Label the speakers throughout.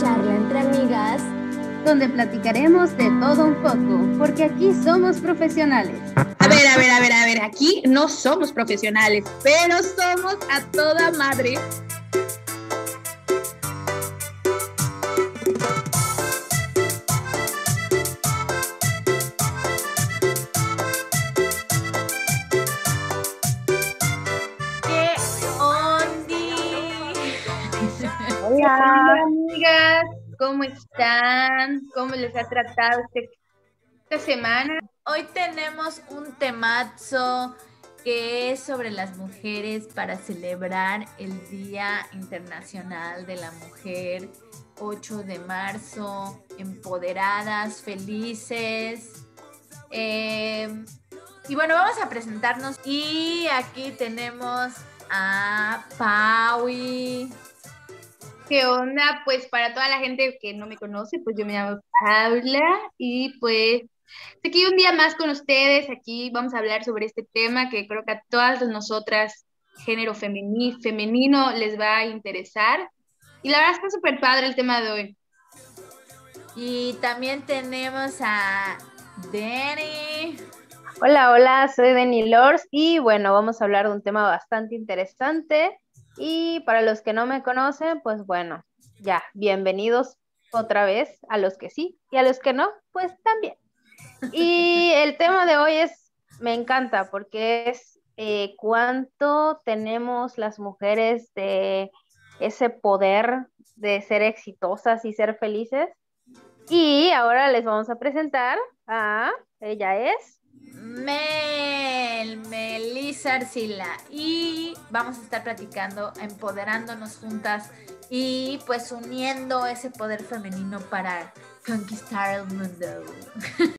Speaker 1: charla entre amigas
Speaker 2: donde platicaremos de todo un poco, porque aquí somos profesionales.
Speaker 3: A ver, a ver, a ver, a ver, aquí no somos profesionales, pero somos a toda madre. ¿Cómo están? ¿Cómo les ha tratado este- esta semana?
Speaker 4: Hoy tenemos un temazo que es sobre las mujeres para celebrar el Día Internacional de la Mujer, 8 de marzo, empoderadas, felices. Eh, y bueno, vamos a presentarnos y aquí tenemos a Paui.
Speaker 3: ¿Qué onda? Pues para toda la gente que no me conoce, pues yo me llamo Paula y pues estoy aquí un día más con ustedes. Aquí vamos a hablar sobre este tema que creo que a todas nosotras, género femeni- femenino, les va a interesar. Y la verdad está súper padre el tema de hoy.
Speaker 4: Y también tenemos a Danny.
Speaker 2: Hola, hola, soy Denny Lors y bueno, vamos a hablar de un tema bastante interesante. Y para los que no me conocen, pues bueno, ya, bienvenidos otra vez a los que sí y a los que no, pues también. Y el tema de hoy es, me encanta porque es eh, cuánto tenemos las mujeres de ese poder de ser exitosas y ser felices. Y ahora les vamos a presentar a, ella es,
Speaker 4: Mel, Melissa Arcila. Y vamos a estar platicando, empoderándonos juntas y pues uniendo ese poder femenino para conquistar el mundo.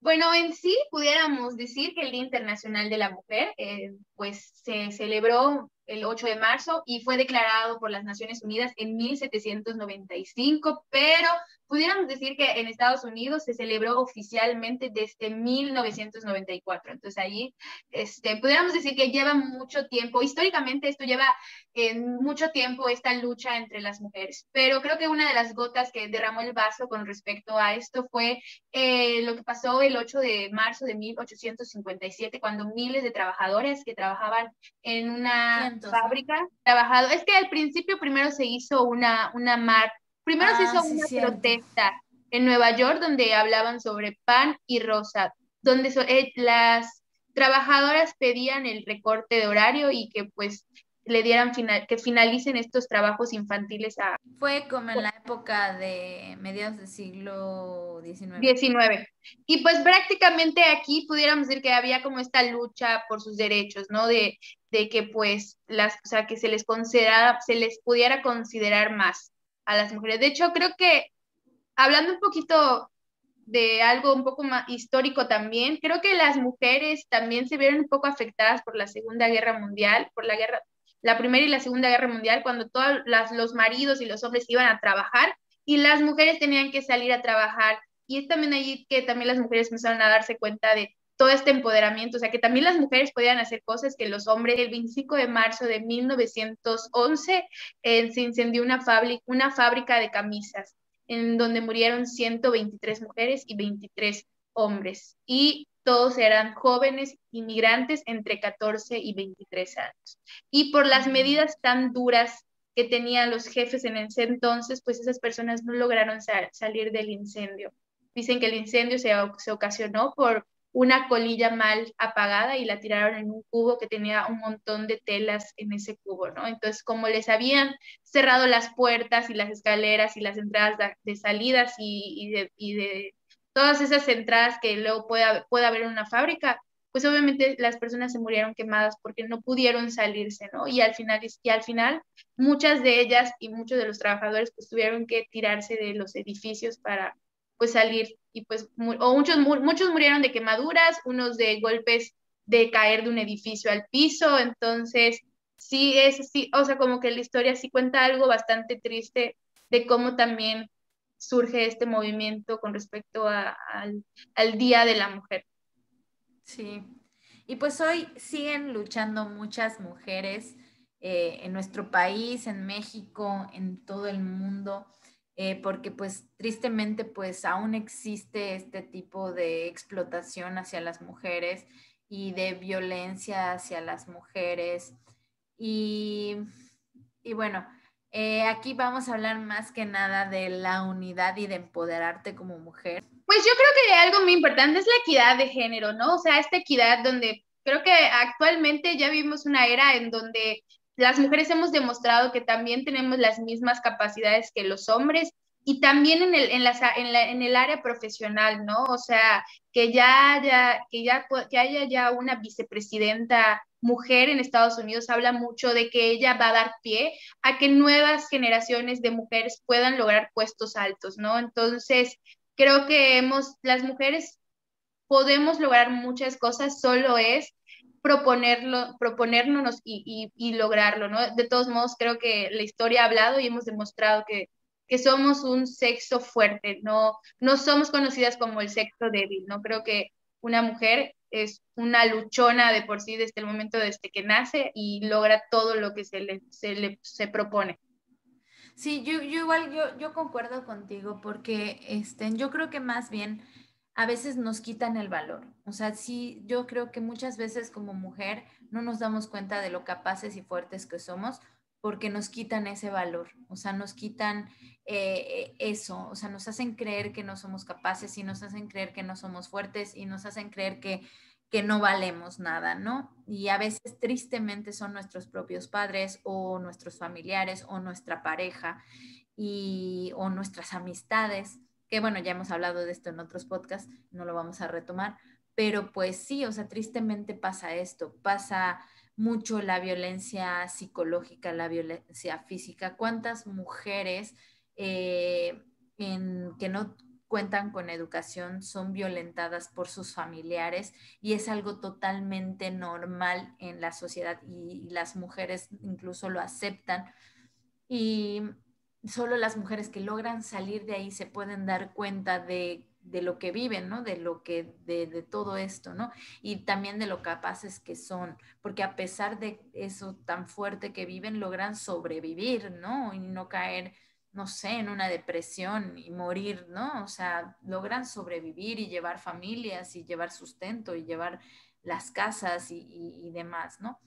Speaker 3: Bueno, en sí pudiéramos decir que el Día Internacional de la Mujer, eh, pues se celebró el 8 de marzo y fue declarado por las Naciones Unidas en 1795, pero pudiéramos decir que en Estados Unidos se celebró oficialmente desde 1994. Entonces ahí, este, pudiéramos decir que lleva mucho tiempo, históricamente esto lleva eh, mucho tiempo esta lucha entre las mujeres, pero creo que una de las gotas que derramó el vaso con respecto a esto fue eh, lo que pasó el 8 de marzo de 1857, cuando miles de trabajadores que trabajaban en una fábrica, trabajado, es que al principio primero se hizo una, una mar, primero se
Speaker 4: Ah,
Speaker 3: hizo
Speaker 4: sí,
Speaker 3: una
Speaker 4: cierto.
Speaker 3: protesta en Nueva York donde hablaban sobre pan y rosa, donde so- eh, las trabajadoras pedían el recorte de horario y que pues le dieran final, que finalicen estos trabajos infantiles a,
Speaker 4: Fue como en la época de mediados del siglo XIX.
Speaker 3: 19. Y pues prácticamente aquí pudiéramos decir que había como esta lucha por sus derechos, ¿no? De, de que pues las, o sea, que se les considerara, se les pudiera considerar más a las mujeres. De hecho, creo que hablando un poquito de algo un poco más histórico también, creo que las mujeres también se vieron un poco afectadas por la Segunda Guerra Mundial, por la guerra, la Primera y la Segunda Guerra Mundial, cuando todos los maridos y los hombres iban a trabajar y las mujeres tenían que salir a trabajar. Y es también allí que también las mujeres empezaron a darse cuenta de todo este empoderamiento, o sea, que también las mujeres podían hacer cosas que los hombres. El 25 de marzo de 1911 eh, se incendió una, fábrica, una fábrica de camisas en donde murieron 123 mujeres y 23 hombres. Y todos eran jóvenes inmigrantes entre 14 y 23 años. Y por las medidas tan duras que tenían los jefes en ese entonces, pues esas personas no lograron sa salir del incendio. Dicen que el incendio se, se ocasionó por una colilla mal apagada y la tiraron en un cubo que tenía un montón de telas en ese cubo, ¿no? Entonces, como les habían cerrado las puertas y las escaleras y las entradas de, salidas y, y, de, todas esas entradas que luego puede, puede haber en una fábrica, pues obviamente las personas se murieron quemadas porque no pudieron salirse, ¿no? Y al final, y al final muchas de ellas y muchos de los trabajadores pues tuvieron que tirarse de los edificios para pues salir y pues o muchos muchos murieron de quemaduras, unos de golpes de caer de un edificio al piso, entonces sí es sí, o sea, como que la historia sí cuenta algo bastante triste de cómo también surge este movimiento con respecto a, al, Día de la Mujer.
Speaker 4: Sí, y pues hoy siguen luchando muchas mujeres eh, en nuestro país, en México, en todo el mundo, eh, porque pues tristemente pues aún existe este tipo de explotación hacia las mujeres y de violencia hacia las mujeres. Y, y bueno, eh, aquí vamos a hablar más que nada de la unidad y de empoderarte como mujer.
Speaker 3: Pues yo creo que algo muy importante es la equidad de género, ¿no? O sea, esta equidad donde creo que actualmente ya vivimos una era en donde las mujeres hemos demostrado que también tenemos las mismas capacidades que los hombres y también en el, en, en, el área profesional, ¿no? O sea, que ya, haya, que, ya, que haya ya una vicepresidenta mujer en Estados Unidos habla mucho de que ella va a dar pie a que nuevas generaciones de mujeres puedan lograr puestos altos, ¿no? Entonces, creo que hemos, las mujeres podemos lograr muchas cosas, solo es proponerlo, proponérnoslo y, y, y, lograrlo, ¿no? De todos modos, creo que la historia ha hablado y hemos demostrado que, que somos un sexo fuerte, no, no somos conocidas como el sexo débil, ¿no? Creo que una mujer es una luchona de por sí desde el momento desde que nace y logra todo lo que se le, se le se propone.
Speaker 4: Sí, yo, yo igual, yo, yo concuerdo contigo porque este, yo creo que más bien a veces nos quitan el valor. O sea, sí, yo creo que muchas veces como mujer no nos damos cuenta de lo capaces y fuertes que somos porque nos quitan ese valor, o sea, nos quitan eh, eso, o sea, nos hacen creer que no somos capaces y nos hacen creer que no somos fuertes y nos hacen creer que, que no valemos nada, ¿no? Y a veces tristemente son nuestros propios padres o nuestros familiares o nuestra pareja y, o nuestras amistades que bueno, ya hemos hablado de esto en otros podcasts, no lo vamos a retomar, pero pues sí, o sea, tristemente pasa esto, pasa mucho la violencia psicológica, la violencia física. ¿Cuántas mujeres eh, en, que no cuentan con educación son violentadas por sus familiares y es algo totalmente normal en la sociedad y las mujeres incluso lo aceptan. Y solo las mujeres que logran salir de ahí se pueden dar cuenta de, lo que viven, ¿no? De lo que, de, de, todo esto, ¿no? Y también de lo capaces que son, porque a pesar de eso tan fuerte que viven, logran sobrevivir, ¿no? Y no caer, no sé, en una depresión y morir, ¿no? O sea, logran sobrevivir y llevar familias y llevar sustento y llevar las casas y demás, ¿no?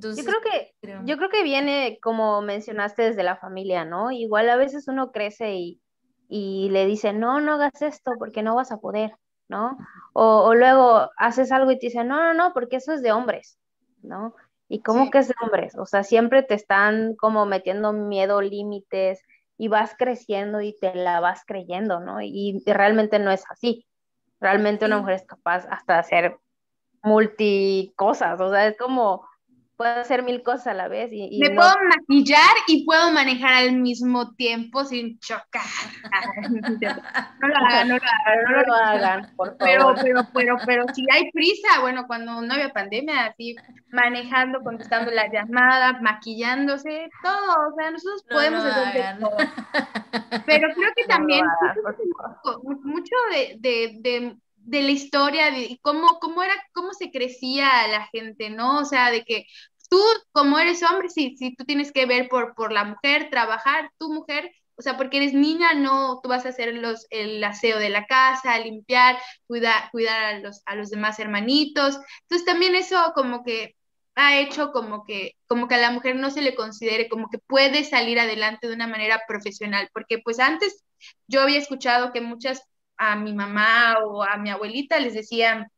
Speaker 2: Yo creo que, yo creo que viene, como mencionaste, desde la familia, ¿no? Igual a veces uno crece y, y le dice, no, no hagas esto porque no vas a poder, ¿no? O, luego haces algo y te dicen, no, no, no, porque eso es de hombres, ¿no? ¿Y cómo que es de hombres? O sea, siempre te están como metiendo miedo, límites, y vas creciendo y te la vas creyendo, ¿no? Y, realmente no es así. Realmente una mujer es capaz hasta de hacer multi cosas, o sea, es como puedo hacer mil cosas a la vez. Y,
Speaker 3: Me puedo maquillar y puedo manejar al mismo tiempo sin chocar. no lo hagan, no lo hagan, no, lo hagan, por favor. Pero, pero, pero, pero si hay prisa, bueno, cuando no había pandemia, así manejando, contestando la llamada, maquillándose, todo, o sea, nosotros podemos hacer todo. Pero creo que también mucho de, de, de de la historia de cómo, cómo era, cómo se crecía la gente, ¿no? O sea, de que tú, como eres hombre, si, si tú tienes que ver por, por la mujer, trabajar, tu mujer, o sea, porque eres niña, no, tú vas a hacer los, el aseo de la casa, limpiar, cuidar, cuidar a los, a los demás hermanitos. Entonces también eso como que ha hecho como que, como que a la mujer no se le considere como que puede salir adelante de una manera profesional, porque pues antes yo había escuchado que muchas a mi mamá o a mi abuelita les decían,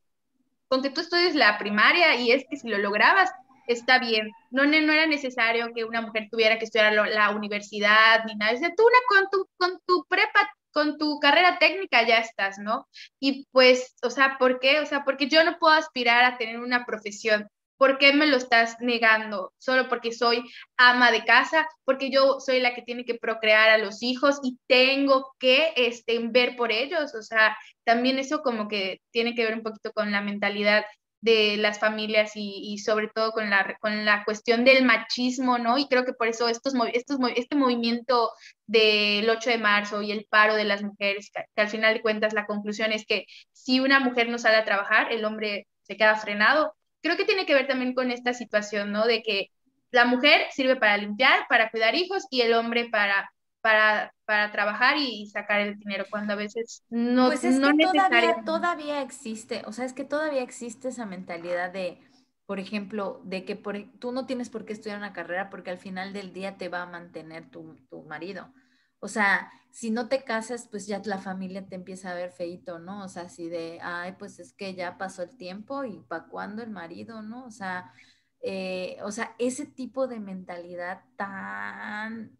Speaker 3: con que tú estudies la primaria y es que si lo lograbas, está bien. No, no era necesario que una mujer tuviera que estudiar la, universidad ni nada. Dice, tú con, tu, con tu prepa, con tu carrera técnica ya estás, ¿no? Y pues, o sea, ¿por qué? O sea, porque yo no puedo aspirar a tener una profesión ¿Por qué me lo estás negando? Solo porque soy ama de casa, porque yo soy la que tiene que procrear a los hijos y tengo que este, ver por ellos. O sea, también eso como que tiene que ver un poquito con la mentalidad de las familias y, sobre todo con la, con la cuestión del machismo, ¿no? Y creo que por eso estos, estos, este movimiento del 8 de marzo y el paro de las mujeres, que al final de cuentas la conclusión es que si una mujer no sale a trabajar, el hombre se queda frenado creo que tiene que ver también con esta situación, ¿no? De que la mujer sirve para limpiar, para cuidar hijos y el hombre para, para, para trabajar y sacar el dinero, cuando a veces no,
Speaker 4: pues es
Speaker 3: no
Speaker 4: que todavía, todavía existe, o sea, es que todavía existe esa mentalidad de, por ejemplo, de que por, tú no tienes por qué estudiar una carrera porque al final del día te va a mantener tu, tu marido. O sea, si no te casas, pues ya la familia te empieza a ver feito, ¿no? O sea, así de, ay, pues es que ya pasó el tiempo y ¿para cuándo el marido, no? O sea, eh, o sea, ese tipo de mentalidad tan,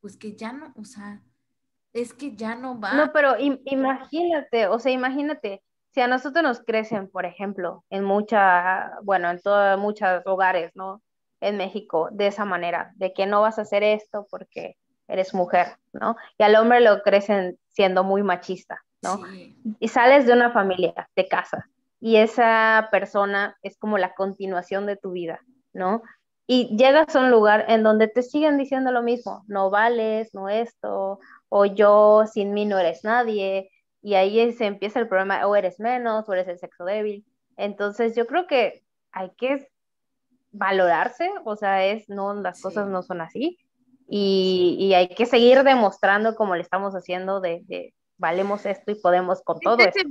Speaker 4: pues que ya no, o sea, es que ya no va.
Speaker 2: No, pero im- imagínate, o sea, imagínate, si a nosotros nos crecen, por ejemplo, en mucha, bueno, en todos muchos hogares, ¿no? En México, de esa manera, de que no vas a hacer esto porque eres mujer, ¿no? Y al hombre lo crecen siendo muy machista, ¿no?
Speaker 4: Sí,
Speaker 2: Y sales de una familia, te casas, y esa persona es como la continuación de tu vida, ¿no? Y llegas a un lugar en donde te siguen diciendo lo mismo, no vales, no esto, o yo sin mí no eres nadie, y ahí se empieza el problema, o eres menos, o eres el sexo débil. Entonces yo creo que hay que valorarse, o sea, es, no, las
Speaker 4: Sí.
Speaker 2: cosas no son así, y, y hay que seguir demostrando como le estamos haciendo de, de valemos esto y podemos con todo esto.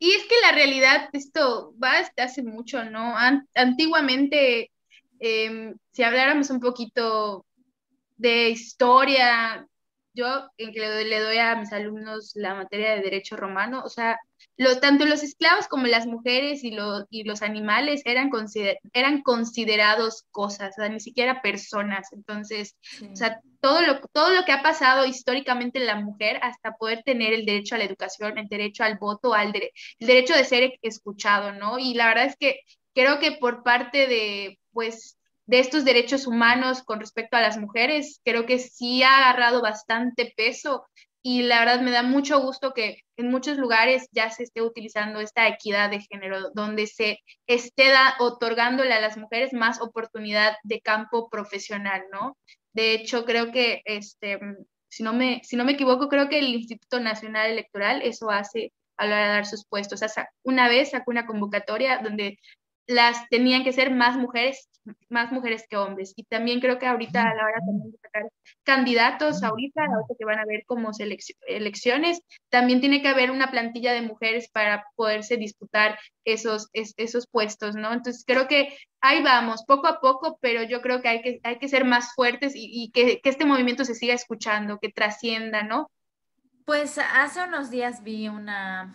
Speaker 3: Y es que la realidad, esto va desde hace mucho, ¿no? An- antiguamente, em, si habláramos un poquito de historia, yo en que le doy, le doy a mis alumnos la materia de derecho romano, o sea, lo, tanto los esclavos como las mujeres y, lo- y los animales eran, consider- eran considerados cosas, o sea, ni siquiera personas. Entonces,
Speaker 4: sí.
Speaker 3: o sea, todo lo, todo lo que ha pasado históricamente en la mujer hasta poder tener el derecho a la educación, el derecho al voto, al dere- el derecho de ser escuchado, ¿no? Y la verdad es que creo que por parte de, pues, de estos derechos humanos con respecto a las mujeres, creo que sí ha agarrado bastante peso y la verdad me da mucho gusto que en muchos lugares ya se esté utilizando esta equidad de género, donde se esté da- otorgándole a las mujeres más oportunidad de campo profesional, ¿no? De hecho, creo que, este, si no me, si no me equivoco, creo que el Instituto Nacional Electoral eso hace a la hora de dar sus puestos. Una vez sacó una convocatoria donde las tenían que ser más mujeres, más mujeres que hombres. Y también creo que ahorita a la hora también de sacar candidatos, ahorita, ahorita que van a ver como elecciones, también tiene que haber una plantilla de mujeres para poderse disputar esos, es- esos puestos, ¿no? Entonces creo que ahí vamos, poco a poco, pero yo creo que hay que, hay que ser más fuertes y, y que, que este movimiento se siga escuchando, que trascienda, ¿no?
Speaker 4: Pues hace unos días vi una,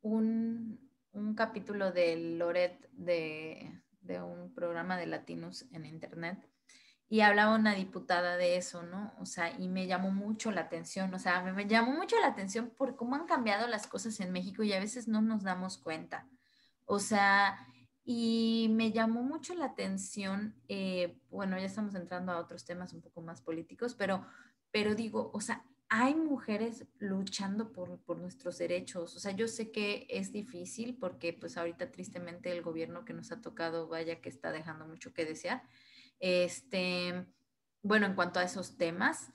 Speaker 4: un, un capítulo de Loret de, de un programa de latinos en internet y hablaba una diputada de eso, ¿no? O sea, y me llamó mucho la atención, o sea, me, me llamó mucho la atención por cómo han cambiado las cosas en México y a veces no nos damos cuenta. O sea, y me llamó mucho la atención, eh, bueno, ya estamos entrando a otros temas un poco más políticos, pero, pero digo, o sea, hay mujeres luchando por, por, nuestros derechos. O sea, yo sé que es difícil porque pues ahorita tristemente el gobierno que nos ha tocado, vaya que está dejando mucho que desear. Este, bueno, en cuanto a esos temas,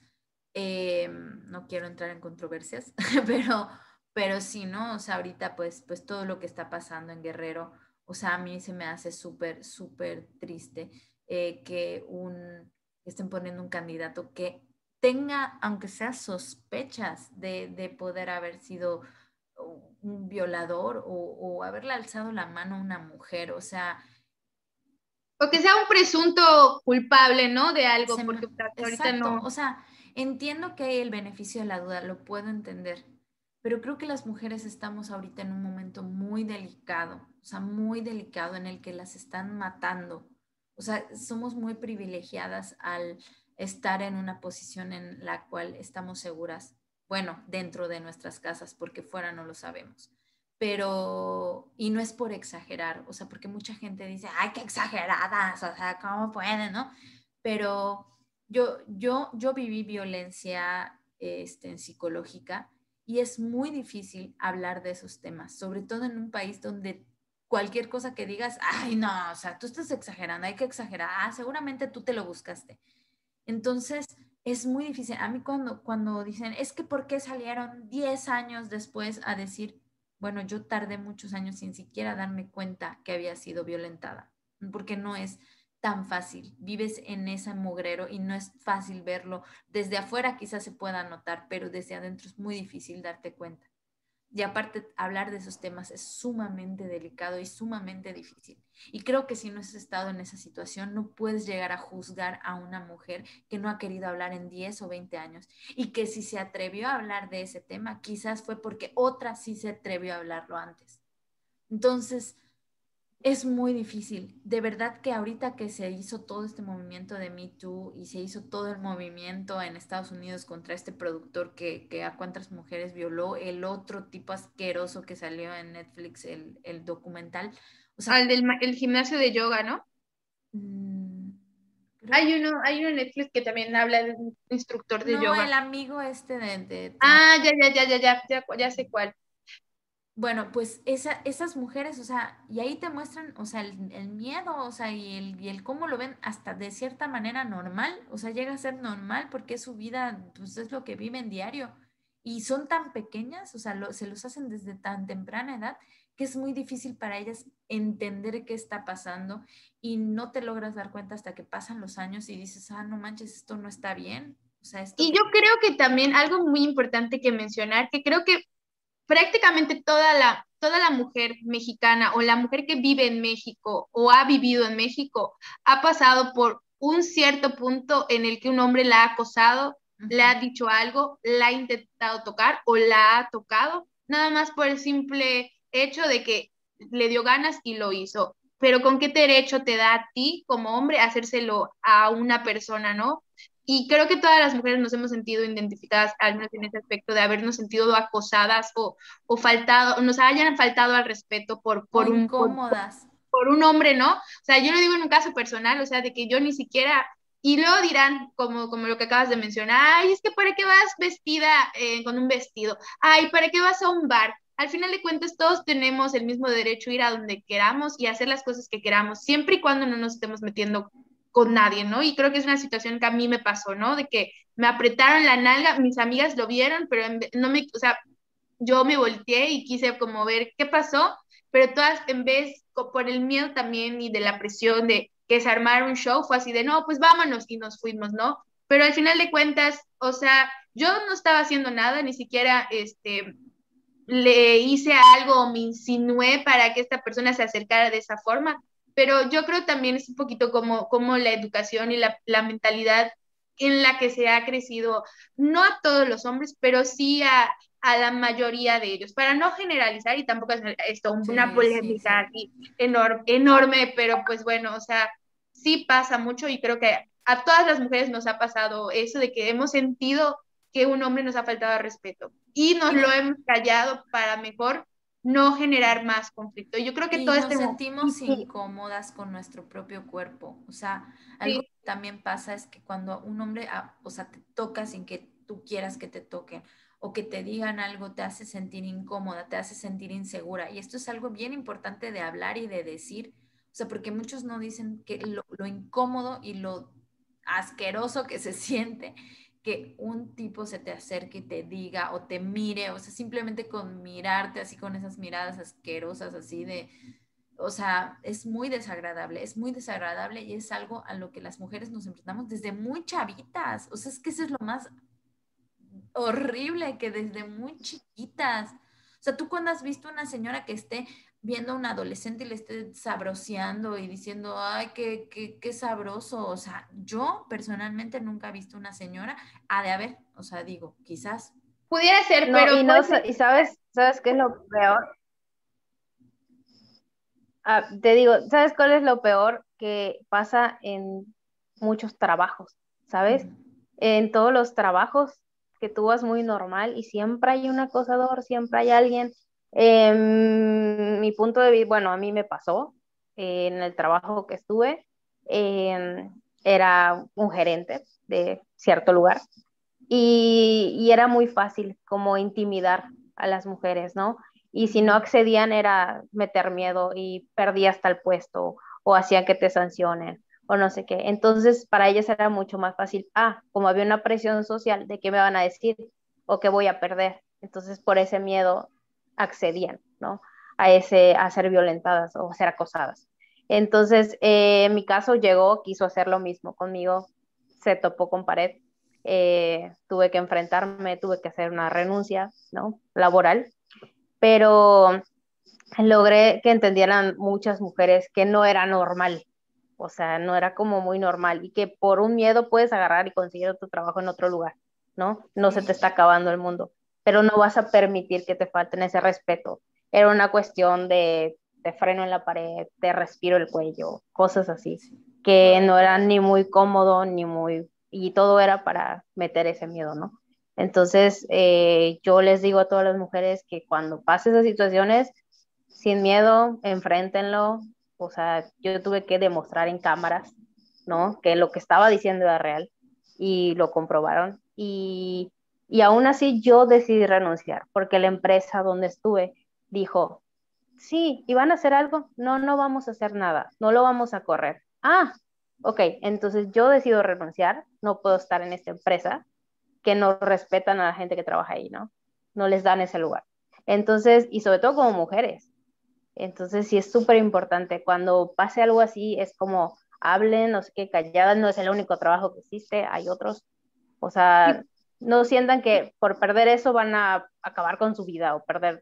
Speaker 4: eh, no quiero entrar en controversias, pero, pero sí, ¿no? O sea, ahorita pues, pues todo lo que está pasando en Guerrero, o sea, a mí se me hace súper, súper triste eh, que un, estén poniendo un candidato que tenga, aunque sea sospechas de, de poder haber sido un violador o, o, haberle alzado la mano a una mujer, o sea...
Speaker 3: O que sea un presunto culpable, ¿no? De algo, porque ahorita no...
Speaker 4: O sea, entiendo que hay el beneficio de la duda, lo puedo entender, pero creo que las mujeres estamos ahorita en un momento muy delicado, o sea, muy delicado en el que las están matando. O sea, somos muy privilegiadas al estar en una posición en la cual estamos seguras, bueno, dentro de nuestras casas, porque fuera no lo sabemos. Pero, y no es por exagerar, o sea, porque mucha gente dice, ay, qué exageradas, o sea, ¿cómo pueden, no? Pero yo, yo, yo viví violencia este, psicológica y es muy difícil hablar de esos temas, sobre todo en un país donde cualquier cosa que digas, ay, no, o sea, tú estás exagerando, hay que exagerar, ah, seguramente tú te lo buscaste. Entonces, es muy difícil. A mí cuando, cuando dicen, es que ¿por qué salieron 10 años después a decir, bueno, yo tardé muchos años sin siquiera darme cuenta que había sido violentada? Porque no es, tan fácil, vives en ese mugrero y no es fácil verlo. Desde afuera quizás se pueda notar, pero desde adentro es muy difícil darte cuenta. Y aparte, hablar de esos temas es sumamente delicado y sumamente difícil. Y creo que si no has estado en esa situación, no puedes llegar a juzgar a una mujer que no ha querido hablar en 10 o 20 años. Y que si se atrevió a hablar de ese tema, quizás fue porque otra sí se atrevió a hablarlo antes. Entonces, es muy difícil. De verdad que ahorita que se hizo todo este movimiento de Me Too y se hizo todo el movimiento en Estados Unidos contra este productor que, a cuántas mujeres violó, el otro tipo asqueroso que salió en Netflix, el, documental.
Speaker 3: O sea, Al del el gimnasio de yoga, ¿no? Mm, hay uno, hay uno en Netflix que también habla de un instructor de yoga.
Speaker 4: No, el amigo este de,
Speaker 3: Ah, ya, ya, ya, ya, ya, ya, ya sé cuál
Speaker 4: bueno, pues esa, esas mujeres, o sea, y ahí te muestran, o sea, el, miedo, o sea, y el, y el, cómo lo ven hasta de cierta manera normal, o sea, llega a ser normal porque es su vida, pues es lo que viven diario. Y son tan pequeñas, o sea, se los hacen desde tan temprana edad que es muy difícil para ellas entender qué está pasando y no te logras dar cuenta hasta que pasan los años y dices, ah, no manches, esto no está bien. O sea, esto
Speaker 3: y yo creo que también algo muy importante que mencionar, que creo que prácticamente toda la, toda la mujer mexicana o la mujer que vive en México o ha vivido en México ha pasado por un cierto punto en el que un hombre la ha acosado, le ha dicho algo, la ha intentado tocar o la ha tocado, nada más por el simple hecho de que le dio ganas y lo hizo. Pero ¿con qué derecho te da a ti como hombre hacérselo a una persona, no? Y creo que todas las mujeres nos hemos sentido identificadas, al menos en ese aspecto, de habernos sentido acosadas o, o faltado, nos hayan faltado al respeto por, por un...
Speaker 4: Incómodas.
Speaker 3: Por, un hombre, ¿no? O sea, yo lo digo en un caso personal, o sea, de que yo ni siquiera y luego dirán, como, como lo que acabas de mencionar, ay, es que ¿para qué vas vestida eh, con un vestido? Ay, ¿para qué vas a un bar? Al final de cuentas, todos tenemos el mismo derecho a ir a donde queramos y hacer las cosas que queramos, siempre y cuando no nos estemos metiendo con nadie, ¿no? Y creo que es una situación que a mí me pasó, ¿no? De que me apretaron la nalga, mis amigas lo vieron, pero no me, o sea, yo me volteé y quise como ver qué pasó, pero todas en vez, por el miedo también y de la presión de que se armara un show, fue así de, no, pues vámonos y nos fuimos, ¿no? Pero al final de cuentas, o sea, yo no estaba haciendo nada, ni siquiera, este, le hice algo o me insinué para que esta persona se acercara de esa forma pero yo creo también es un poquito como, como la educación y la, la mentalidad en la que se ha crecido, no a todos los hombres, pero sí a, a la mayoría de ellos, para no generalizar y tampoco es esto una polémica aquí enorme, enorme, pero pues bueno, o sea, sí pasa mucho y creo que a todas las mujeres nos ha pasado eso de que hemos sentido que un hombre nos ha faltado respeto y nos lo hemos callado para mejor no generar más conflicto. Yo creo que todo
Speaker 4: nos sentimos incómodas con nuestro propio cuerpo. O sea, algo que también pasa es que cuando un hombre, ah, o sea, te toca sin que tú quieras que te toquen o que te digan algo te hace sentir incómoda, te hace sentir insegura. Y esto es algo bien importante de hablar y de decir. O sea, porque muchos no dicen que lo, lo incómodo y lo asqueroso que se siente que un tipo se te acerque y te diga o te mire, o sea, simplemente con mirarte así con esas miradas asquerosas así de, o sea, es muy desagradable, es muy desagradable y es algo a lo que las mujeres nos enfrentamos desde muy chavitas, o sea, es que eso es lo más horrible, que desde muy chiquitas. O sea, tú cuando has visto una señora que esté viendo a un adolescente y le esté sabroseando y diciendo, ay, qué, qué, qué, sabroso. O sea, yo personalmente nunca he visto una señora, ha de haber, o sea, digo, quizás.
Speaker 3: Pudiera ser, pero...
Speaker 2: Y, no, y sabes, ¿sabes qué es lo peor? Ah, te digo, ¿sabes cuál es lo peor que pasa en muchos trabajos? ¿Sabes? En todos los trabajos que tú vas muy normal y siempre hay un acosador, siempre hay alguien Em, mi punto de vista, bueno, a mí me pasó eh, en el trabajo que estuve, em, era un gerente de cierto lugar y, y, era muy fácil como intimidar a las mujeres, ¿no? Y si no accedían era meter miedo y perdía hasta el puesto o hacía que te sancionen o no sé qué. Entonces, para ellas era mucho más fácil, ah, como había una presión social de qué me van a decir o qué voy a perder. Entonces, por ese miedo accedían, ¿no? A, a ser violentadas o ser acosadas. Entonces, eh, en mi caso llegó, quiso hacer lo mismo conmigo, se topó con pared, eh, tuve que enfrentarme, tuve que hacer una renuncia, ¿no? Laboral, pero logré que entendieran muchas mujeres que no era normal, o sea, no era como muy normal y que por un miedo puedes agarrar y conseguir otro trabajo en otro lugar, ¿no? No se te está acabando el mundo, pero no vas a permitir que te falten ese respeto. Era una cuestión de, de freno en la pared, de respiro el cuello, cosas así, que no eran ni muy cómodo ni muy y todo era para meter ese miedo, ¿no? Entonces, eh, yo les digo a todas las mujeres que cuando pasen esas situaciones, sin miedo, enfréntenlo. O sea, yo tuve que demostrar en cámaras, ¿no? Que lo que estaba diciendo era real y lo comprobaron. Y, y aún así yo decidí renunciar porque la empresa donde estuve dijo, sí, ¿y van a hacer algo? No, no vamos a hacer nada, no lo vamos a correr. Ah, ok, entonces yo decido renunciar, no puedo estar en esta empresa que no respetan a la gente que trabaja ahí, ¿no? No les dan ese lugar. Entonces, y sobre todo como mujeres. Entonces, sí es súper importante. Cuando pase algo así, es como hablen, no sé qué, calladas, no es el único trabajo que existe, hay otros. O sea, no sientan que por perder eso van a acabar con su vida o perder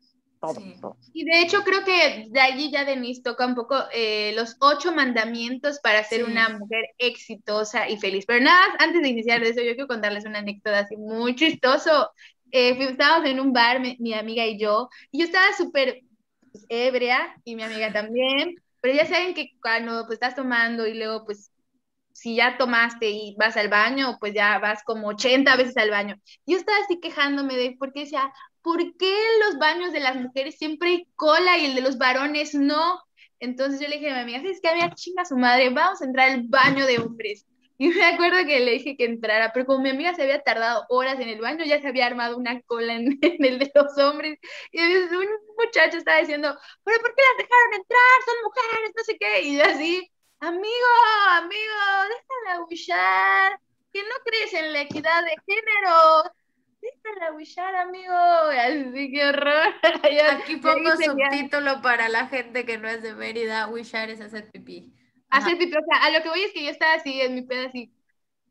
Speaker 3: y de hecho creo que de allí ya Denise toca un poco eh, los ocho mandamientos para ser una mujer exitosa y feliz. Pero nada, antes de iniciar eso, yo quiero contarles una anécdota así muy chistoso. Eh, estábamos en un bar, mi, amiga y yo, y yo estaba súper pues, ebria y mi amiga también, pero ya saben que cuando pues estás tomando y luego pues si ya tomaste y vas al baño, pues ya vas como 80 veces al baño. Yo estaba así quejándome de, porque decía, ¿por qué los baños de las mujeres siempre hay cola y el de los varones no? Entonces yo le dije a mi amiga, es que había chinga su madre, vamos a entrar al baño de hombres. Y me acuerdo que le dije que entrara, pero como mi amiga se había tardado horas en el baño, ya se había armado una cola en, el de los hombres. Y un muchacho estaba diciendo, pero ¿por qué las dejaron entrar? Son mujeres, no sé qué. Y así, amigo, amigo, déjala huillar, que no crees en la equidad de género la Wishar, amigo. Así que horror.
Speaker 4: Aquí pongo subtítulo para la gente que no es de Mérida. Wishar es hacer pipí.
Speaker 3: Hacer pipí. O sea, a lo que voy es que yo estaba así en mi pedo así.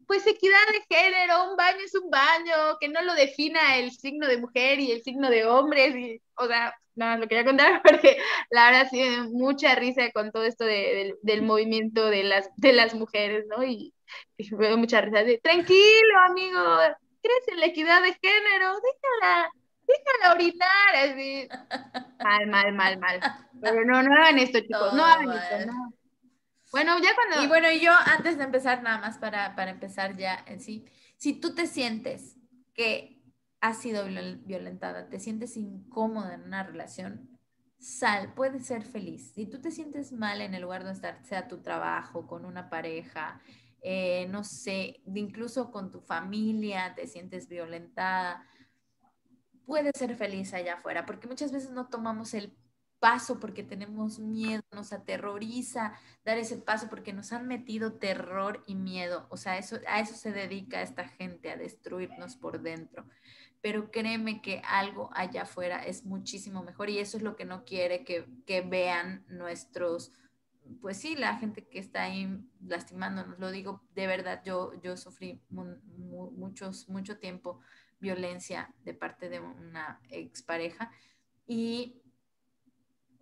Speaker 3: Pues equidad de género, un baño es un baño, que no lo defina el signo de mujer y el signo de hombres. Y, o sea, no, lo quería contar porque la verdad sí mucha risa con todo esto de, del movimiento de las, de las mujeres, ¿no? Y, dio mucha risa de, tranquilo, amigo, crees en la equidad de género, déjala, déjala orinar, así. Mal, mal, mal, mal. Pero no, no hagan esto, chicos, no hagan esto, no. Bueno, ya cuando...
Speaker 4: Y bueno, yo antes de empezar, nada más para, para empezar ya en sí, si tú te sientes que has sido violentada, te sientes incómoda en una relación, sal, puedes ser feliz. Si tú te sientes mal en el lugar donde estar, sea tu trabajo, con una pareja, eh, no sé, incluso con tu familia te sientes violentada, puedes ser feliz allá afuera, porque muchas veces no tomamos el paso porque tenemos miedo, nos aterroriza dar ese paso porque nos han metido terror y miedo. O sea, eso, a eso se dedica esta gente, a destruirnos por dentro. Pero créeme que algo allá afuera es muchísimo mejor y eso es lo que no quiere que, vean nuestros pues sí, la gente que está ahí lastimándonos, lo digo de verdad, yo, yo sufrí muchos, mucho tiempo violencia de parte de una expareja y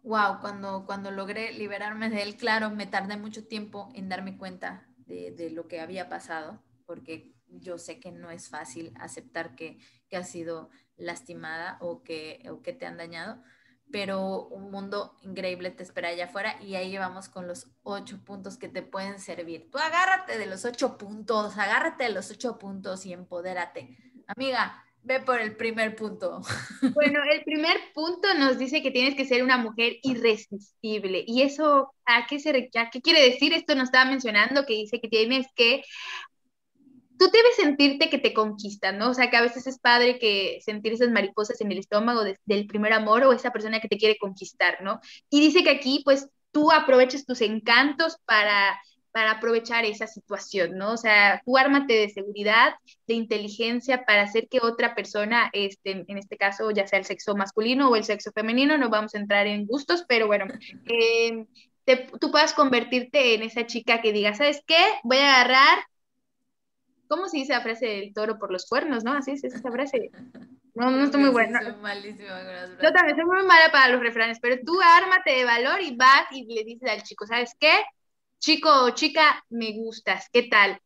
Speaker 4: wow, cuando, cuando logré liberarme de él, claro, me tardé mucho tiempo en darme cuenta de, de lo que había pasado, porque yo sé que no es fácil aceptar que, que has sido lastimada o que, o que te han dañado, pero un mundo increíble te espera allá afuera y ahí vamos con los ocho puntos que te pueden servir. Tú agárrate de los ocho puntos, agárrate de los ocho puntos y empodérate. Amiga, ve por el primer punto.
Speaker 3: Bueno, el primer punto nos dice que tienes que ser una mujer irresistible. ¿Y eso a qué, se, a qué quiere decir? Esto nos estaba mencionando que dice que tienes que tú debes sentirte que te conquistan, ¿no? O sea, que a veces es padre que sentir esas mariposas en el estómago del primer amor o esa persona que te quiere conquistar, ¿no? Y dice que aquí, pues, tú aproveches tus encantos para, para aprovechar esa situación, ¿no? O sea, tú ármate de seguridad, de inteligencia para hacer que otra persona, este, en este caso, ya sea el sexo masculino o el sexo femenino, no vamos a entrar en gustos, pero bueno, eh, tú puedas convertirte en esa chica que diga, ¿sabes qué? Voy a agarrar, ¿cómo se dice la frase del toro por los cuernos, no? Así es esa frase. No, no estoy muy buena. Yo también soy muy mala para los refranes, pero tú ármate de valor y vas y le dices al chico, ¿sabes qué? Chico o chica, me gustas, ¿qué tal?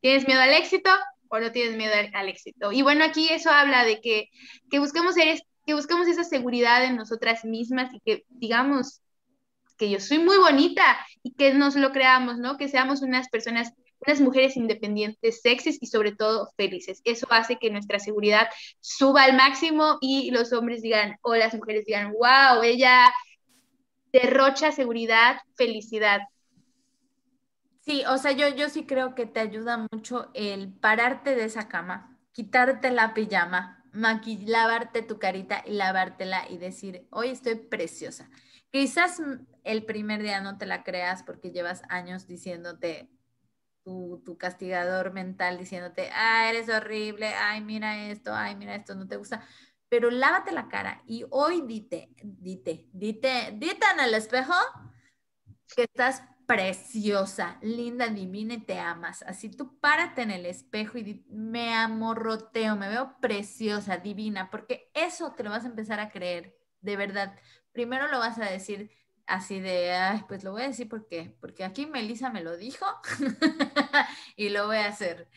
Speaker 3: ¿Tienes miedo al éxito o no tienes miedo al éxito? Y bueno, aquí eso habla de que, que busquemos que busquemos esa seguridad en nosotras mismas y que digamos que yo soy muy bonita y que nos lo creamos, ¿no? Que seamos unas personas unas mujeres independientes, sexys y sobre todo felices. Eso hace que nuestra seguridad suba al máximo y los hombres digan, o las mujeres digan, wow, ella derrocha seguridad, felicidad.
Speaker 4: Sí, o sea, yo, yo sí creo que te ayuda mucho el pararte de esa cama, quitarte la pijama, lavarte tu carita y lavártela y decir, hoy estoy preciosa. Quizás el primer día no te la creas porque llevas años diciéndote, tu, castigador mental diciéndote, ah, eres horrible, ay, mira esto, ay, mira esto, no te gusta. Pero lávate la cara y hoy dite, dite, dite, dite en el espejo que estás preciosa, linda, divina y te amas. Así tú párate en el espejo y me amorroteo, me veo preciosa, divina, porque eso te lo vas a empezar a creer, de verdad. Primero lo vas a decir así de, ay, pues lo voy a decir porque, porque aquí Melissa me lo dijo y lo voy a hacer.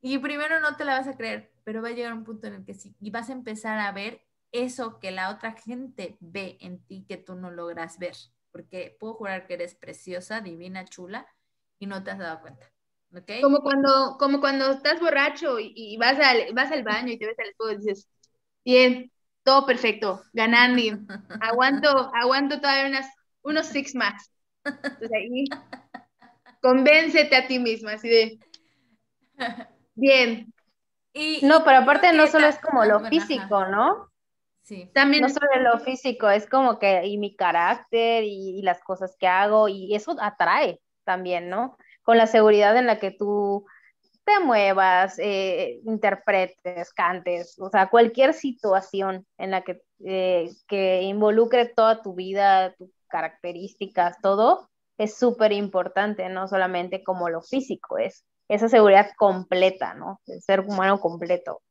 Speaker 4: Y primero no te la vas a creer, pero va a llegar un punto en el que sí, y vas a empezar a ver eso que la otra gente ve en ti que tú no logras ver, porque puedo jurar que eres preciosa, divina, chula, y no te has dado cuenta. ¿Okay?
Speaker 3: Como cuando, como cuando estás borracho y, vas, al, vas al baño y te ves al espejo y dices, bien, todo perfecto, ganando, aguanto, aguanto todavía unas unos six más. Entonces ahí, convéncete a ti misma, así de, bien.
Speaker 2: Y, no, pero aparte no solo es como lo físico, ¿no?
Speaker 3: Sí. También.
Speaker 2: No solo lo físico, es como que, y mi carácter y, las cosas que hago, y eso atrae también, ¿no? Con la seguridad en la que tú te muevas, eh, interpretes, cantes, o sea, cualquier situación en la que, eh, que involucre toda tu vida, tu características, todo, es súper importante, no solamente como lo físico, es esa seguridad completa, ¿no? El ser humano completo.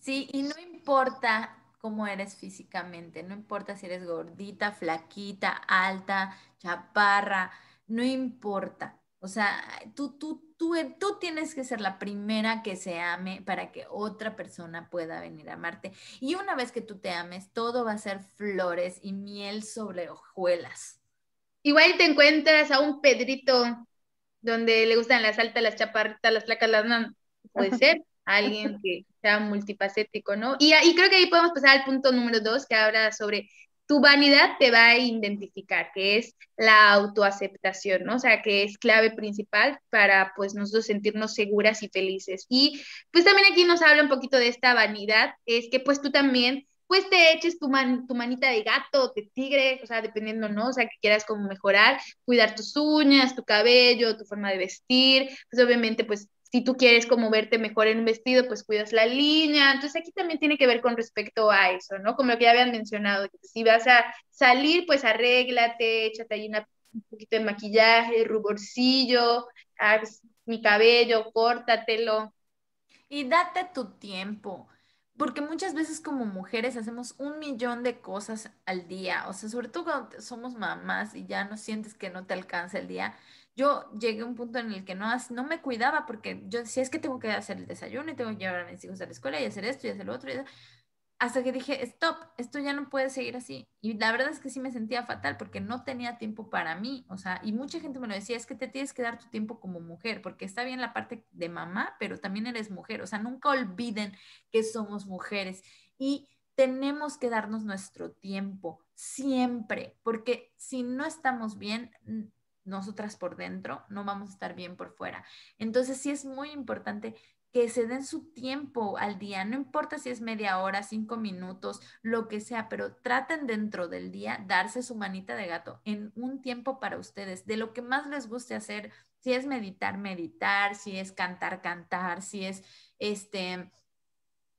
Speaker 4: Sí, y no importa cómo eres físicamente, no importa si eres gordita, flaquita, alta, chaparra, no importa. O sea, tú, tú, tú, tú tienes que ser la primera que se ame para que otra persona pueda venir a amarte. Y una vez que tú te ames, todo va a ser flores y miel sobre hojuelas.
Speaker 3: Igual te encuentras a un Pedrito donde le gustan las altas, las chaparritas, las placas, las... No, puede ser alguien que sea multifacético, ¿no? Y, y creo que ahí podemos pasar al punto número dos, que habla sobre tu vanidad te va a identificar, que es la autoaceptación, ¿no? O sea, que es clave principal para, pues, nosotros sentirnos seguras y felices. Y, pues, también aquí nos habla un poquito de esta vanidad, es que, pues, tú también, pues, te eches tu, tu manita de gato, de tigre, o sea, dependiendo, ¿no? O sea, que quieras como mejorar, cuidar tus uñas, tu cabello, tu forma de vestir, pues, obviamente, pues, si tú quieres como verte mejor en un vestido, pues cuidas la línea. Entonces aquí también tiene que ver con respecto a eso, ¿no? Como lo que ya habían mencionado, si vas a salir, pues arréglate, échate ahí un poquito de maquillaje, ruborcillo, haz mi cabello, córtatelo.
Speaker 4: Y date tu tiempo, porque muchas veces como mujeres hacemos un millón de cosas al día, o sea, sobre todo cuando somos mamás y ya no sientes que no te alcanza el día yo llegué a un punto en el que no, no me cuidaba porque yo decía, es que tengo que hacer el desayuno y tengo que llevar a mis hijos a la escuela y hacer esto y hacer lo otro. hasta que dije, stop, esto ya no puede seguir así. Y la verdad es que sí me sentía fatal porque no tenía tiempo para mí. O sea, y mucha gente me lo decía, es que te tienes que dar tu tiempo como mujer, porque está bien la parte de mamá, pero también eres mujer. O sea, nunca olviden que somos mujeres. Y tenemos que darnos nuestro tiempo siempre, porque si no estamos bien, nosotras por dentro, no vamos a estar bien por fuera. Entonces sí es muy importante que se den su tiempo al día, no importa si es media hora, cinco minutos, lo que sea, pero traten dentro del día darse su manita de gato en un tiempo para ustedes, de lo que más les guste hacer, si es meditar, meditar, si es cantar, cantar, si es este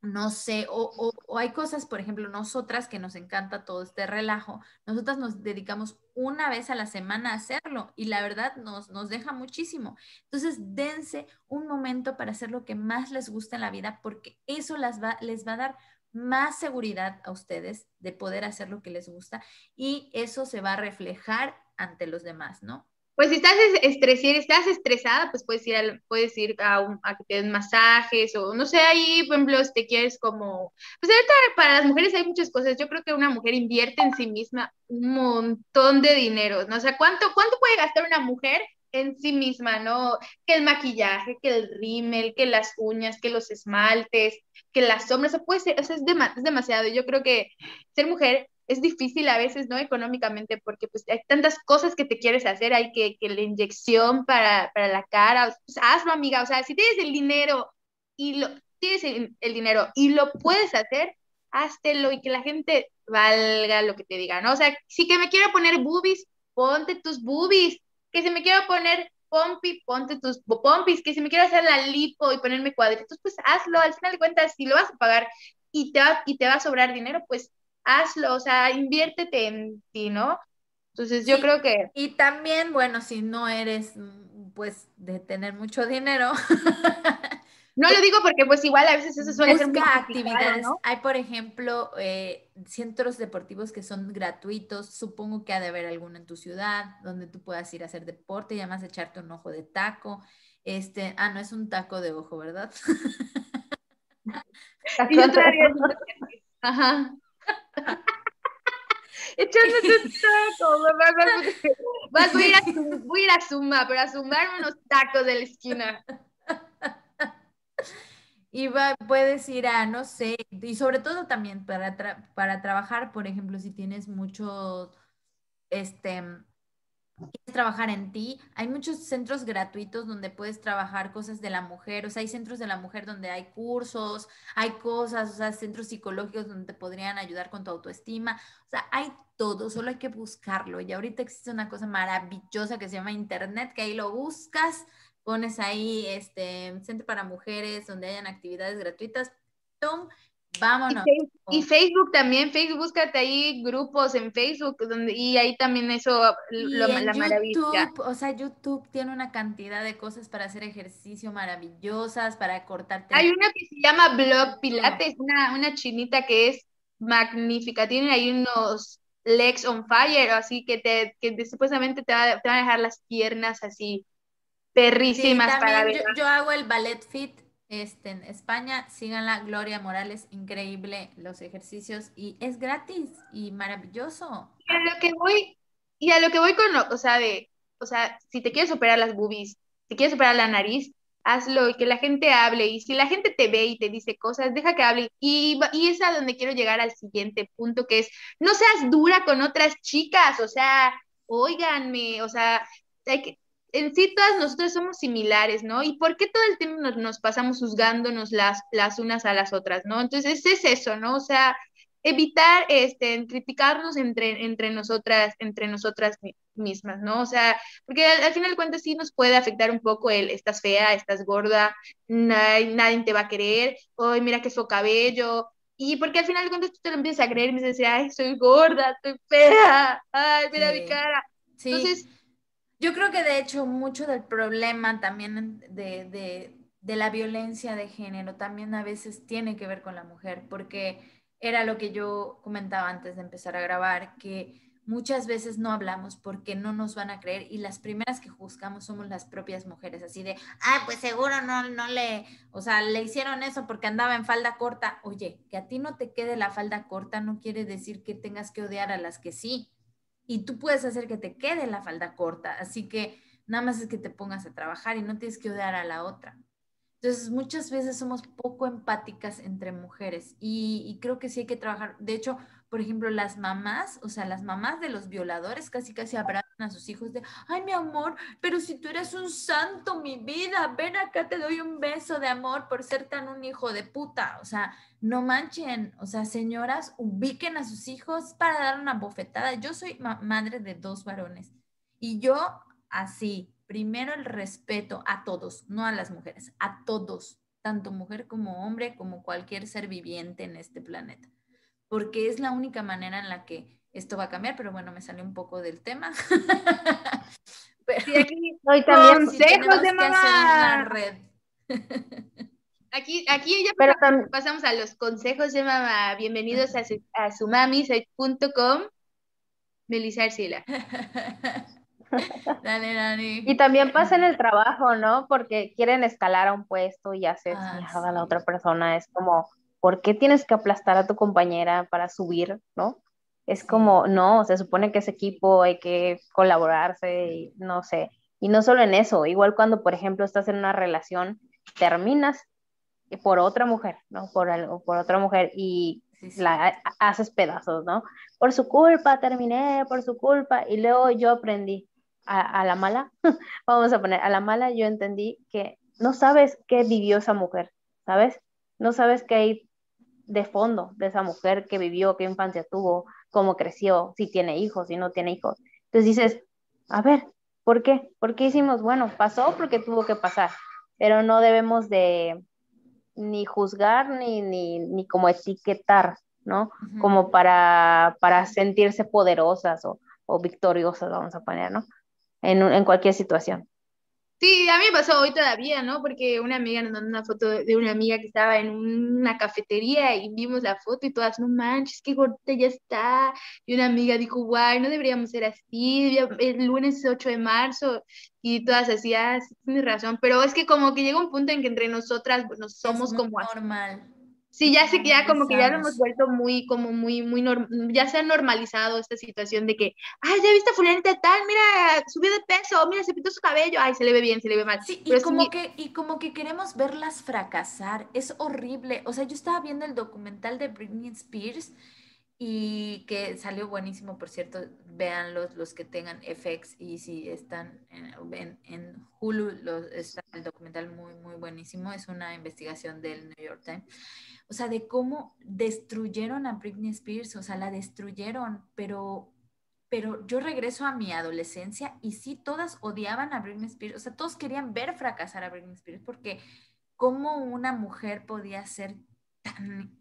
Speaker 4: no sé, o, hay cosas, por ejemplo, nosotras que nos encanta todo este relajo, nosotras nos dedicamos una vez a la semana a hacerlo y la verdad nos, nos deja muchísimo. Entonces, dense un momento para hacer lo que más les gusta en la vida porque eso las va, les va a dar más seguridad a ustedes de poder hacer lo que les gusta y eso se va a reflejar ante los demás, ¿no?
Speaker 3: Pues si estás estás estresada, pues puedes ir, a, puedes ir a, un, a que te den masajes o no sé, ahí, por ejemplo, si te quieres como, pues ahorita para las mujeres hay muchas cosas, yo creo que una mujer invierte en sí misma un montón de dinero, ¿no? O sea, ¿cuánto, cuánto puede gastar una mujer en sí misma, ¿no? Que el maquillaje, que el rímel, que las uñas, que los esmaltes, que las sombras, o puede ser, o sea, es, es demasiado. Yo creo que ser mujer es difícil a veces, ¿no? Económicamente, porque pues hay tantas cosas que te quieres hacer, hay que, que la inyección para, para la cara, pues hazlo, amiga, o sea, si tienes el dinero y lo, tienes el, dinero y lo puedes hacer, háztelo y que la gente valga lo que te diga, ¿no? O sea, si que me quiero poner boobies, ponte tus boobies, que si me quiero poner pompi, ponte tus pompis, que si me quiero hacer la lipo y ponerme cuadritos, pues hazlo, al final de cuentas, si lo vas a pagar y te y te va a sobrar dinero, pues hazlo, o sea, inviértete en ti, ¿no? Entonces yo creo que...
Speaker 4: Y también, bueno, si no eres, mm, pues, de tener mucho dinero.
Speaker 3: no lo digo porque pues igual a veces eso suele ser
Speaker 4: muy actividades. ¿no? Hay, por ejemplo, eh, centros deportivos que son gratuitos. Supongo que ha de haber alguno en tu ciudad donde tú puedas ir a hacer deporte y además echarte un ojo de taco. Este, ah, no es un taco de ojo, ¿verdad?
Speaker 3: Ajá. Echándote un taco, Vas, voy, a ir a, voy a ir a sumar, pero a sumar unos tacos de la esquina.
Speaker 4: Y va, puedes ir a, no sé, y sobre todo también para, para trabajar, por ejemplo, si tienes muchos, este, quieres trabajar en ti. Hay muchos centros gratuitos donde puedes trabajar cosas de la mujer, o sea, hay centros de la mujer donde hay cursos, hay cosas, o sea, centros psicológicos donde te podrían ayudar con tu autoestima, o sea, hay todo, solo hay que buscarlo. Y ahorita existe una cosa maravillosa que se llama Internet, que ahí lo buscas, pones ahí este centro para mujeres donde hayan actividades gratuitas, ¡tum! Vámonos.
Speaker 3: Y, Facebook también, Facebook, búscate ahí grupos en Facebook donde, y ahí también eso, lo, la maravilla.
Speaker 4: O sea, YouTube tiene una cantidad de cosas para hacer ejercicio maravillosas, para cortarte.
Speaker 3: Hay una que se llama Blog Pilates, una, una chinita que es magnífica, tiene ahí unos legs on fire, así que, te, que supuestamente te, va, te van a dejar las piernas así perrísimas para ver.
Speaker 4: Yo, yo hago el ballet fit este, en España, síganla, Gloria Morales, increíble los ejercicios y es gratis y maravilloso.
Speaker 3: Y a lo que voy, y a lo que voy con, o sea, de, o sea, si te quieres superar las boobies, si quieres superar la nariz, hazlo y que la gente hable. Y si la gente te ve y te dice cosas, deja que hable. Y, y es a donde quiero llegar al siguiente punto, que es, no seas dura con otras chicas, o sea, óiganme, o sea, hay que, en sí todas nosotros somos similares, ¿no? ¿Y por qué todo el tiempo nos, pasamos juzgándonos las, las unas a las otras, ¿no? Entonces es eso, ¿no? O sea, evitar este, criticarnos entre, entre nosotras, entre nosotras mismas, ¿no? O sea, porque al, final de cuentas sí nos puede afectar un poco el estás fea, estás gorda, nadie, nadie te va a querer, hoy mira que su cabello, y porque al final de cuentas tú te lo empiezas a creer y me dices, ay, soy gorda, estoy fea, ay, mira mi cara. Sí. Entonces,
Speaker 4: yo creo que de hecho mucho del problema también de, la violencia de género también a veces tiene que ver con la mujer, porque era lo que yo comentaba antes de empezar a grabar, que muchas veces no hablamos porque no nos van a creer y las primeras que juzgamos somos las propias mujeres, así de, ah, pues seguro no, no le, o sea, le hicieron eso porque andaba en falda corta. Oye, que a ti no te quede la falda corta no quiere decir que tengas que odiar a las que sí y tú puedes hacer que te quede la falda corta. Así que nada más es que te pongas a trabajar y no tienes que odiar a la otra. Entonces, muchas veces somos poco empáticas entre mujeres y, creo que sí hay que trabajar. De hecho, por ejemplo, las mamás, o sea, las mamás de los violadores casi casi abrazan a sus hijos de, ay, mi amor, pero si tú eres un santo, mi vida, ven acá, te doy un beso de amor por ser tan un hijo de puta. O sea, no manchen, o sea, señoras, ubiquen a sus hijos para dar una bofetada. Yo soy madre de dos varones y yo así, primero el respeto a todos, no a las mujeres, a todos, tanto mujer como hombre, como cualquier ser viviente en este planeta, porque es la única manera en la que esto va a cambiar, pero bueno, me salió un poco del tema.
Speaker 3: pero, aquí hoy también consejos de mamá. Red. Aquí, aquí ya pero pasamos a los consejos de mamá. Bienvenidos a, su, a sumami.com. Melissa Arcila.
Speaker 2: dale, dale. Y también pasa en el trabajo, ¿no? Porque quieren escalar a un puesto y hacer ah, a la otra persona. Es como, ¿por qué tienes que aplastar a tu compañera para subir, ¿no? Es como, no, se supone que es equipo, hay que colaborarse y no sé. Y no solo en eso, igual cuando, por ejemplo, estás en una relación, terminas por otra mujer, ¿no? Por, algo, por otra mujer y la haces pedazos, ¿no? Por su culpa terminé, por su culpa. Y luego yo aprendí a, a la mala, vamos a poner, a la mala yo entendí que no sabes qué vivió esa mujer, ¿sabes? No sabes qué hay de fondo de esa mujer que vivió, qué infancia tuvo, cómo creció, si tiene hijos, si no tiene hijos. Entonces dices, a ver, ¿por qué? ¿Por qué hicimos? Bueno, pasó porque tuvo que pasar, pero no debemos de ni juzgar ni, ni, ni como etiquetar, ¿no? Como para, para sentirse poderosas o, o, victoriosas, vamos a poner, ¿no? En, en cualquier situación.
Speaker 3: Sí, a mí me pasó hoy todavía, ¿no? Porque una amiga nos mandó una foto de una amiga que estaba en una cafetería y vimos la foto y todas, no manches, qué gordita ya está. Y una amiga dijo, guay, no deberíamos ser así, el lunes 8 de marzo. Y todas hacían, ah, tienes razón, pero es que como que llega un punto en que entre nosotras, bueno, somos como...
Speaker 4: Normal.
Speaker 3: Sí, ya sé que ya como que ya lo hemos vuelto muy, como muy, muy, ya se ha normalizado esta situación de que, ay, ya viste a fulanita tal, mira, subió de peso, mira, se pintó su cabello, ay, se le ve bien, se le ve mal.
Speaker 4: Sí, y como, que, y como que queremos verlas fracasar, es horrible. O sea, yo estaba viendo el documental de Britney Spears y que salió buenísimo, por cierto, vean los que tengan FX y si están en, en, Hulu, está el documental muy, muy buenísimo, es una investigación del New York Times, o sea, de cómo destruyeron a Britney Spears, o sea, la destruyeron, pero, pero yo regreso a mi adolescencia y sí, todas odiaban a Britney Spears, o sea, todos querían ver fracasar a Britney Spears, porque cómo una mujer podía ser tan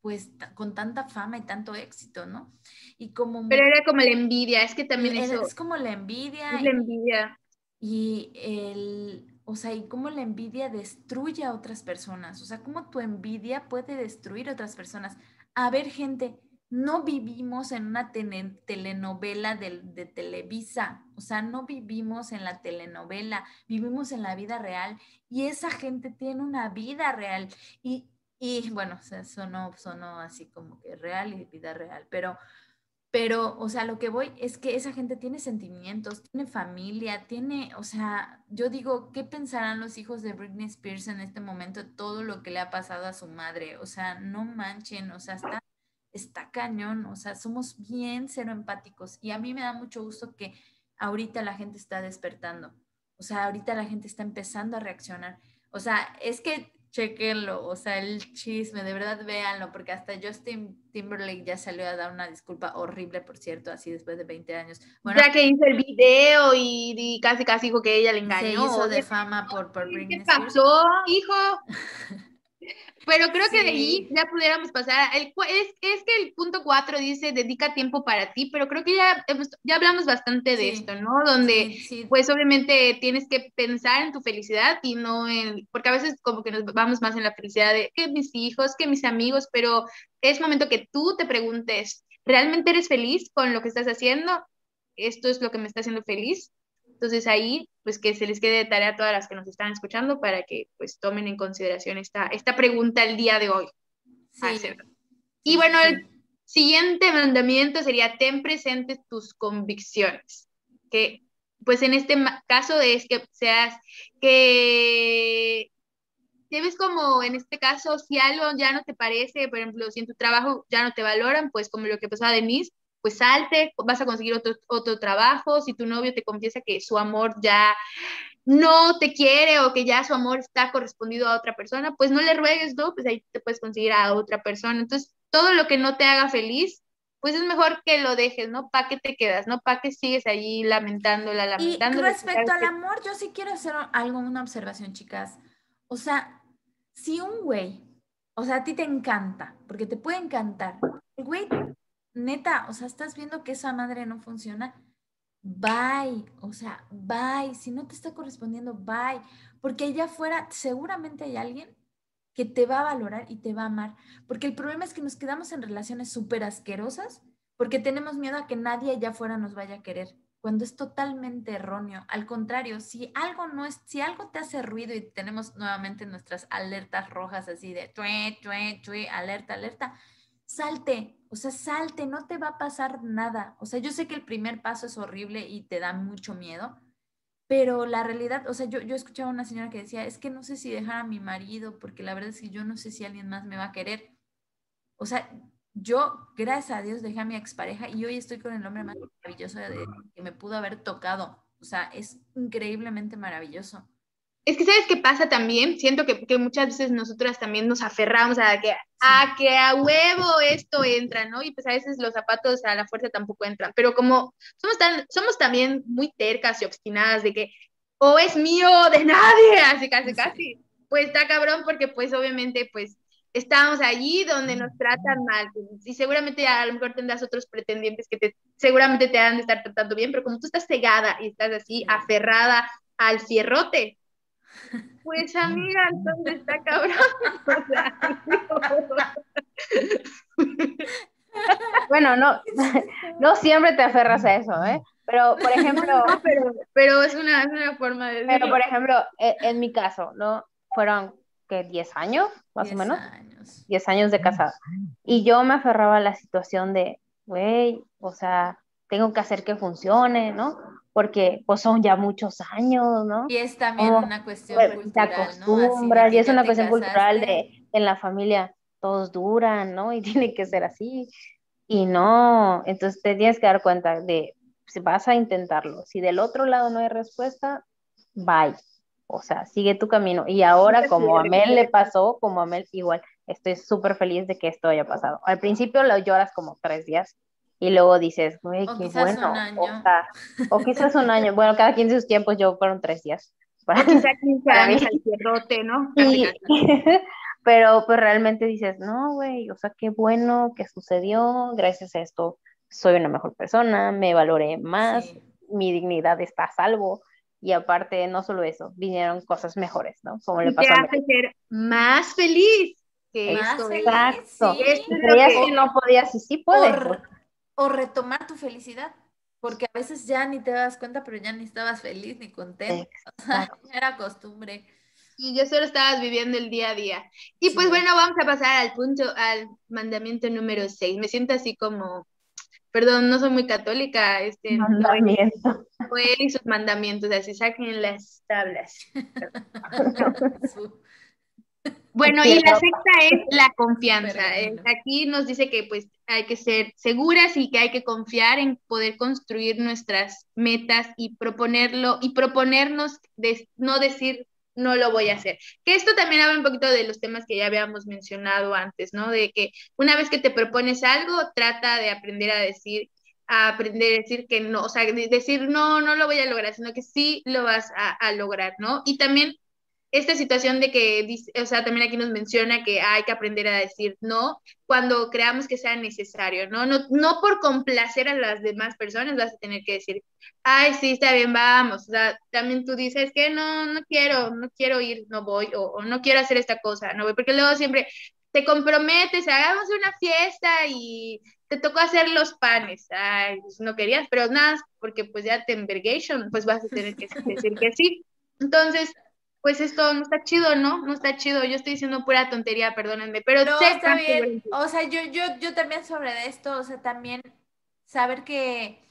Speaker 4: pues con tanta fama y tanto éxito, ¿no? Y como...
Speaker 3: Pero era como la envidia, es que también eso...
Speaker 4: Es como la envidia.
Speaker 3: Es la envidia.
Speaker 4: Y, el, o sea, y cómo la envidia destruye a otras personas, o sea, cómo tu envidia puede destruir a otras personas. A ver, gente, no vivimos en una telenovela de, de, Televisa, o sea, no vivimos en la telenovela, vivimos en la vida real y esa gente tiene una vida real y y bueno, o sea, sonó, sonó así como que real y vida real, pero, pero, o sea, lo que voy es que esa gente tiene sentimientos, tiene familia, tiene, o sea, yo digo, ¿qué pensarán los hijos de Britney Spears en este momento, todo lo que le ha pasado a su madre? O sea, no manchen, o sea, está, está cañón, o sea, somos bien cero empáticos y a mí me da mucho gusto que ahorita la gente está despertando, o sea, ahorita la gente está empezando a reaccionar. O sea, es que chequenlo, o sea, el chisme, de verdad véanlo, porque hasta Justin Timberlake ya salió a dar una disculpa horrible, por cierto, así después de 20 años.
Speaker 3: Bueno, ya que hizo el video y, casi casi dijo que ella le engañó. Se
Speaker 4: hizo de fama por, por
Speaker 3: ¿Qué pasó, hijo? Pero creo que de ahí ya pudiéramos pasar. El, es, es que el punto 4 dice dedica tiempo para ti, pero creo que ya, ya hablamos bastante de esto, ¿no? Donde pues obviamente tienes que pensar en tu felicidad y no en, porque a veces como que nos vamos más en la felicidad de que mis hijos, que mis amigos, pero es momento que tú te preguntes, ¿realmente eres feliz con lo que estás haciendo? ¿Esto es lo que me está haciendo feliz? Entonces ahí, pues que se les quede de tarea a todas las que nos están escuchando para que pues tomen en consideración esta, esta pregunta el día de hoy. Y bueno, el siguiente mandamiento sería ten presentes tus convicciones, que pues en este caso es que seas, que debes como en este caso, si algo ya no te parece, por ejemplo, si en tu trabajo ya no te valoran, pues como lo que pasó a Denise, pues salte, vas a conseguir otro, otro trabajo, si tu novio te confiesa que su amor ya no te quiere o que ya su amor está correspondido a otra persona, pues no le ruegues, ¿no? Pues ahí te puedes conseguir a otra persona. Entonces, todo lo que no te haga feliz, pues es mejor que lo dejes, ¿no? ¿Para qué te quedas? ¿No? ¿Para qué sigues allí lamentándola, lamentándola?
Speaker 4: Y respecto al amor, yo sí quiero hacer algo, una observación, chicas. O sea, si un güey, o sea, a ti te encanta, porque te puede encantar, el güey, neta, o sea, estás viendo que esa madre no funciona, bye, o sea, bye, si no te está correspondiendo, bye, porque allá afuera seguramente hay alguien que te va a valorar y te va a amar, porque el problema es que nos quedamos en relaciones súper asquerosas porque tenemos miedo a que nadie allá afuera nos vaya a querer, cuando es totalmente erróneo. Al contrario, si algo no es, si algo te hace ruido y tenemos nuevamente nuestras alertas rojas así de tue, tue, tue, alerta, alerta, salte, o sea, salte, no te va a pasar nada. O sea, yo sé que el primer paso es horrible y te da mucho miedo, pero la realidad, o sea, yo, yo escuchaba a una señora que decía, es que no sé si dejar a mi marido, porque la verdad es que yo no sé si alguien más me va a querer. O sea, yo, gracias a Dios, dejé a mi expareja y hoy estoy con el hombre más maravilloso que me pudo haber tocado. O sea, es increíblemente maravilloso.
Speaker 3: Es que, ¿sabes qué pasa también? Siento que, que muchas veces nosotras también nos aferramos a que, a que a huevo esto entra, ¿no? Y pues a veces los zapatos a la fuerza tampoco entran. Pero como somos, tan, somos también muy tercas y obstinadas de que o es mío de nadie, así casi, casi, pues está cabrón porque pues obviamente pues estamos allí donde nos tratan mal. Y seguramente a lo mejor tendrás otros pretendientes que te, seguramente te han de estar tratando bien, pero como tú estás cegada y estás así aferrada al cierrote, pues amiga, entonces está cabrón.
Speaker 2: bueno, no, no siempre te aferras a eso, ¿eh? Pero, por ejemplo...
Speaker 3: pero, pero es, una, es una forma de...
Speaker 2: Pero, por ejemplo, en, en mi caso, ¿no? Fueron que 10 años, más o menos. Años. 10 años de casada. Y yo me aferraba a la situación de, güey, o sea, tengo que hacer que funcione, ¿no? Porque pues son ya muchos años, ¿no?
Speaker 4: Y es también una cuestión pues, cultural,
Speaker 2: te acostumbras, y es una cuestión cultural de en la familia todos duran, ¿no? Y tiene que ser así. Y no, entonces te tienes que dar cuenta de si vas a intentarlo. Si del otro lado no hay respuesta, bye o sea, sigue tu camino. Y ahora, como a Mel le pasó, como a Mel igual, estoy súper feliz de que esto haya pasado. Al principio lo lloras como tres días y luego dices, güey, qué bueno. O, quizás un año. Bueno, cada 15 sus tiempos yo fueron tres días.
Speaker 3: Para, quizás 15 años al cierrote, ¿no?
Speaker 2: pero pues realmente dices, no, güey, o sea, qué bueno que sucedió, gracias a esto soy una mejor persona, me valoré más, mi dignidad está a salvo y aparte, no solo eso, vinieron cosas mejores, ¿no?
Speaker 3: Como le pasó te hace ser más feliz.
Speaker 2: Que más feliz, Exacto. Creías que... no podías y sí puedes.
Speaker 4: O, retomar tu felicidad, porque a veces ya ni te das cuenta, pero ya ni estabas feliz ni contento. O sea, era costumbre.
Speaker 3: Y yo solo estabas viviendo el día a día. Y pues bueno, vamos a pasar al punto, al mandamiento número 6. Me siento así como perdón, no soy muy católica, este,
Speaker 2: Mandamiento.
Speaker 3: fue él y sus mandamientos, así saquen las tablas. bueno, y la sexta es la confianza. Aquí nos dice que pues hay que ser seguras y que hay que confiar en poder construir nuestras metas y proponerlo y proponernos de no decir no lo voy a hacer. Que esto también habla un poquito de los temas que ya habíamos mencionado antes, ¿no? De que una vez que te propones algo, trata de aprender a decir, a aprender a decir que no, o sea, decir no, no lo voy a lograr, sino que sí lo vas a, a lograr, ¿no? Y también esta situación de que, o sea, también aquí nos menciona que hay que aprender a decir no cuando creamos que sea necesario, ¿no? No, no por complacer a las demás personas vas a tener que decir, ay, sí, está bien, vamos. O sea, también tú dices que no, no quiero, no quiero ir, no voy, o, no quiero hacer esta cosa, no voy, porque luego siempre te comprometes, hagamos una fiesta y te tocó hacer los panes. Ay, pues no querías, pero nada, porque pues ya te envergation, pues vas a tener que decir que sí. Entonces, pues esto no está chido, ¿no? No está chido. Yo estoy diciendo pura tontería, perdónenme, pero
Speaker 4: no, está bien. O sea, yo, yo, yo también sobre esto, o sea, también saber que,